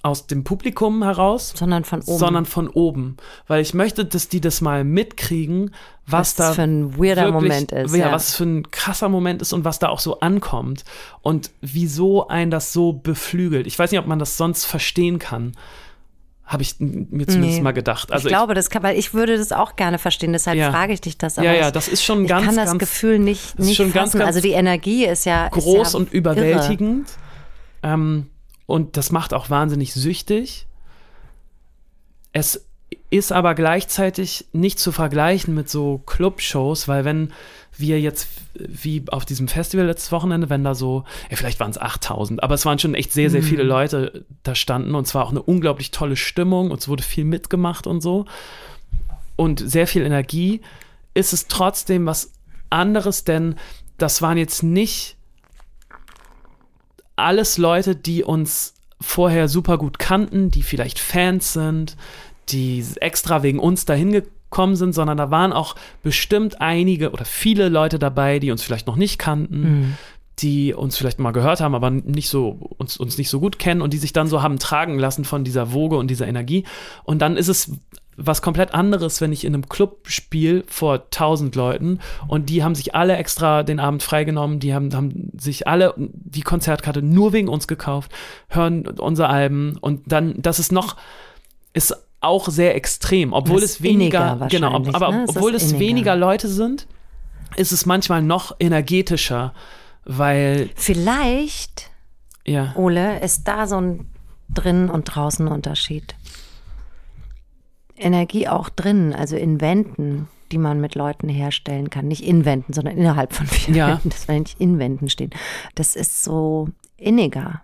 Speaker 3: aus dem Publikum heraus,
Speaker 2: Sondern von oben.
Speaker 3: sondern von oben. Weil ich möchte, dass die das mal mitkriegen, was,
Speaker 2: Was
Speaker 3: da
Speaker 2: für ein weirder
Speaker 3: wirklich,
Speaker 2: Moment ist,
Speaker 3: Ja,
Speaker 2: ja.
Speaker 3: was für ein krasser Moment ist und was da auch so ankommt. Und wieso ein das so beflügelt. Ich weiß nicht, ob man das sonst verstehen kann. Habe ich mir zumindest
Speaker 2: Nee.
Speaker 3: mal gedacht. Also
Speaker 2: ich glaube, das kann, weil ich würde das auch gerne verstehen, deshalb
Speaker 3: Ja.
Speaker 2: frage ich dich das. Aber
Speaker 3: Ja, ja,
Speaker 2: ich-
Speaker 3: das ist schon
Speaker 2: ich
Speaker 3: ganz,
Speaker 2: kann das
Speaker 3: ganz
Speaker 2: Gefühl nicht,
Speaker 3: ist
Speaker 2: nicht
Speaker 3: schon ganz,
Speaker 2: fassen.
Speaker 3: ganz
Speaker 2: also die Energie ist ja ist
Speaker 3: groß
Speaker 2: ja
Speaker 3: und überwältigend. Ähm, und das macht auch wahnsinnig süchtig. Es ist aber gleichzeitig nicht zu vergleichen mit so Clubshows, weil wenn wir jetzt wie auf diesem Festival letztes Wochenende, wenn da so, ja, vielleicht waren es 8000, aber es waren schon echt sehr, sehr viele Leute da standen und es war auch eine unglaublich tolle Stimmung und es wurde viel mitgemacht und so. Und sehr viel Energie, ist es trotzdem was anderes, denn das waren jetzt nicht alles Leute, die uns vorher super gut kannten, die vielleicht Fans sind, die extra wegen uns dahin gekommen sind, sondern da waren auch bestimmt einige oder viele Leute dabei, die uns vielleicht noch nicht kannten, die uns vielleicht mal gehört haben, aber nicht so, uns, uns nicht so gut kennen und die sich dann so haben tragen lassen von dieser Woge und dieser Energie. Und dann ist es was komplett anderes, wenn ich in einem Club spiele vor tausend Leuten und die haben sich alle extra den Abend freigenommen, die haben, haben sich alle die Konzertkarte nur wegen uns gekauft, hören unser Alben und dann, das ist noch, ist auch sehr extrem, obwohl
Speaker 2: Das
Speaker 3: es weniger, genau, ob, aber
Speaker 2: ne?
Speaker 3: Obwohl es
Speaker 2: inniger.
Speaker 3: weniger Leute sind, ist es manchmal noch energetischer, weil,
Speaker 2: Vielleicht,
Speaker 3: ja,
Speaker 2: Ole, ist da so ein drinnen und draußen Unterschied. Energie auch drinnen, also in Wänden, die man mit Leuten herstellen kann. Nicht in Wänden, sondern innerhalb von vier
Speaker 3: Ja.
Speaker 2: Wänden, dass wir nicht in Wänden stehen. Das ist so inniger.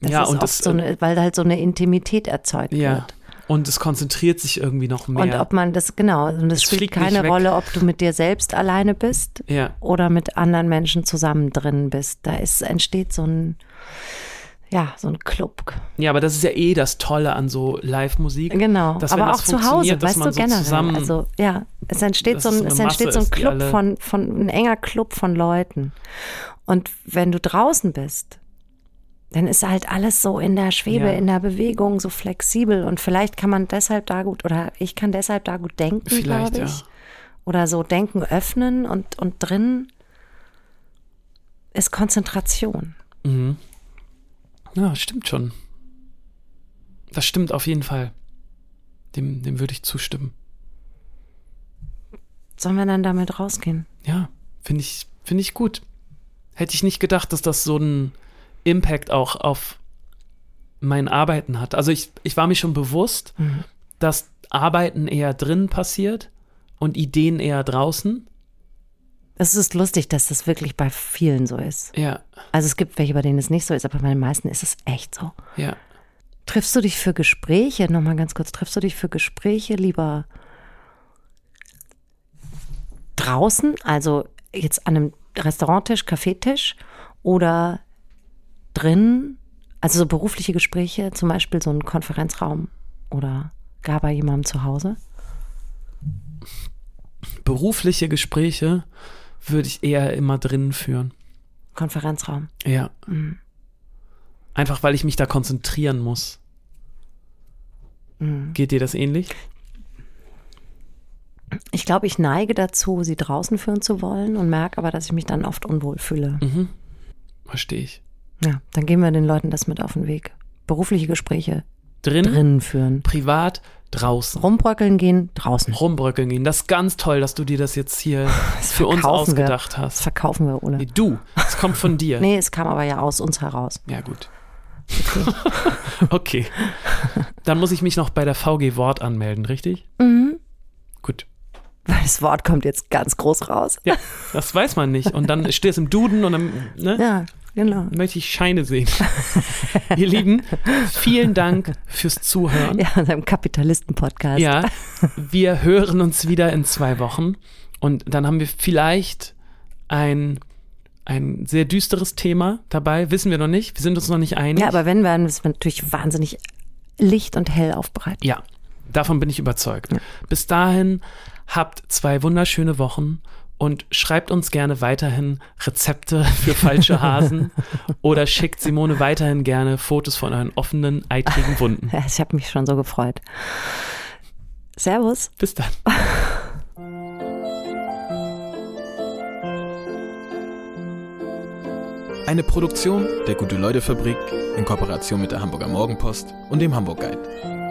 Speaker 2: Das
Speaker 3: Ja,
Speaker 2: ist
Speaker 3: und das,
Speaker 2: so eine, weil halt so eine Intimität erzeugt
Speaker 3: ja,
Speaker 2: wird.
Speaker 3: und es konzentriert sich irgendwie noch mehr.
Speaker 2: Und ob man das, genau, und es spielt keine. Rolle, ob du mit dir selbst alleine bist
Speaker 3: ja,
Speaker 2: oder mit anderen Menschen zusammen drin bist. Da ist, entsteht so ein, ja, so ein Club.
Speaker 3: ja, aber das ist ja eh das Tolle an so Live-Musik.
Speaker 2: Genau,
Speaker 3: dass,
Speaker 2: aber auch zu Hause, weißt
Speaker 3: man
Speaker 2: du,
Speaker 3: so
Speaker 2: generell.
Speaker 3: Zusammen,
Speaker 2: also ja, es entsteht so ein, es entsteht so ein Club von, von, ein enger Club von Leuten. Und wenn du draußen bist, dann ist halt alles so in der Schwebe,
Speaker 3: Ja.
Speaker 2: in der Bewegung, so flexibel. Und vielleicht kann man deshalb da gut, oder ich kann deshalb da gut denken, glaube ich.
Speaker 3: ja.
Speaker 2: Oder so denken öffnen und, und drin ist Konzentration.
Speaker 3: Mhm. Ja, stimmt schon. Das stimmt auf jeden Fall. Dem, dem würde ich zustimmen.
Speaker 2: Sollen wir dann damit rausgehen?
Speaker 3: Ja, finde ich, finde ich gut. Hätte ich nicht gedacht, dass das so einen Impact auch auf mein Arbeiten hat. Also ich, ich war mir schon bewusst,
Speaker 2: Mhm.
Speaker 3: dass Arbeiten eher drin passiert und Ideen eher draußen.
Speaker 2: Es ist lustig, dass das wirklich bei vielen so ist.
Speaker 3: Ja,
Speaker 2: Also es gibt welche, bei denen es nicht so ist, aber bei den meisten ist es echt so.
Speaker 3: ja.
Speaker 2: Triffst du dich für Gespräche, nochmal ganz kurz, triffst du dich für Gespräche lieber draußen, also jetzt an einem Restauranttisch, Kaffeetisch oder drin, also so berufliche Gespräche, zum Beispiel so ein Konferenzraum oder gar bei jemandem zu Hause?
Speaker 3: Berufliche Gespräche würde ich eher immer drinnen führen.
Speaker 2: Konferenzraum.
Speaker 3: Ja. Einfach weil ich mich da konzentrieren muss. Geht dir das ähnlich?
Speaker 2: Ich glaube, ich neige dazu, sie draußen führen zu wollen und merke aber, dass ich mich dann oft unwohl fühle.
Speaker 3: Verstehe ich.
Speaker 2: Ja, dann geben wir den Leuten das mit auf den Weg. Berufliche Gespräche
Speaker 3: Drin,
Speaker 2: drinnen führen.
Speaker 3: privat, draußen.
Speaker 2: Rumbröckeln gehen, draußen.
Speaker 3: Rumbröckeln gehen. Das ist ganz toll, dass du dir das jetzt hier für uns
Speaker 2: verkaufen wir.
Speaker 3: ausgedacht
Speaker 2: Das
Speaker 3: hast.
Speaker 2: verkaufen wir, Ole.
Speaker 3: Nee, du, es kommt von dir.
Speaker 2: Nee, es kam aber ja aus uns heraus.
Speaker 3: Ja, gut. okay. Dann muss ich mich noch bei der VG Wort anmelden, richtig?
Speaker 2: Mhm.
Speaker 3: Gut.
Speaker 2: Weil das Wort kommt jetzt ganz groß raus.
Speaker 3: Ja, das weiß man nicht. Und dann steht es im Duden und dann ne,
Speaker 2: Ja, genau.
Speaker 3: möchte ich Scheine sehen. Ihr Lieben, vielen Dank fürs Zuhören.
Speaker 2: Ja, in seinem Kapitalisten-Podcast.
Speaker 3: Ja, wir hören uns wieder in zwei Wochen und dann haben wir vielleicht ein, ein sehr düsteres Thema dabei. Wissen wir noch nicht. Wir sind uns noch nicht einig.
Speaker 2: Ja, aber wenn, werden wir es natürlich wahnsinnig licht und hell aufbereiten.
Speaker 3: Ja, davon bin ich überzeugt. Bis dahin habt zwei wunderschöne Wochen und schreibt uns gerne weiterhin Rezepte für falsche Hasen oder schickt Simone weiterhin gerne Fotos von euren offenen, eitrigen Wunden.
Speaker 2: Ja, ich habe mich schon so gefreut. Servus.
Speaker 3: Bis dann.
Speaker 1: Eine Produktion der Gute-Leute-Fabrik in Kooperation mit der Hamburger Morgenpost und dem Hamburg Guide.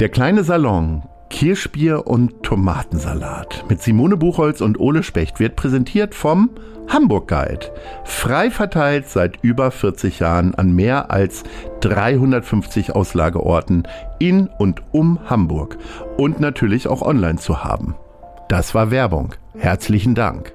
Speaker 5: Der kleine Salon, Kirschbier und Tomatensalat mit Simone Buchholz und Ole Specht wird präsentiert vom Hamburg Guide. Frei verteilt seit über 40 Jahren an mehr als 350 Auslageorten in und um Hamburg und natürlich auch online zu haben. Das war Werbung. Herzlichen Dank.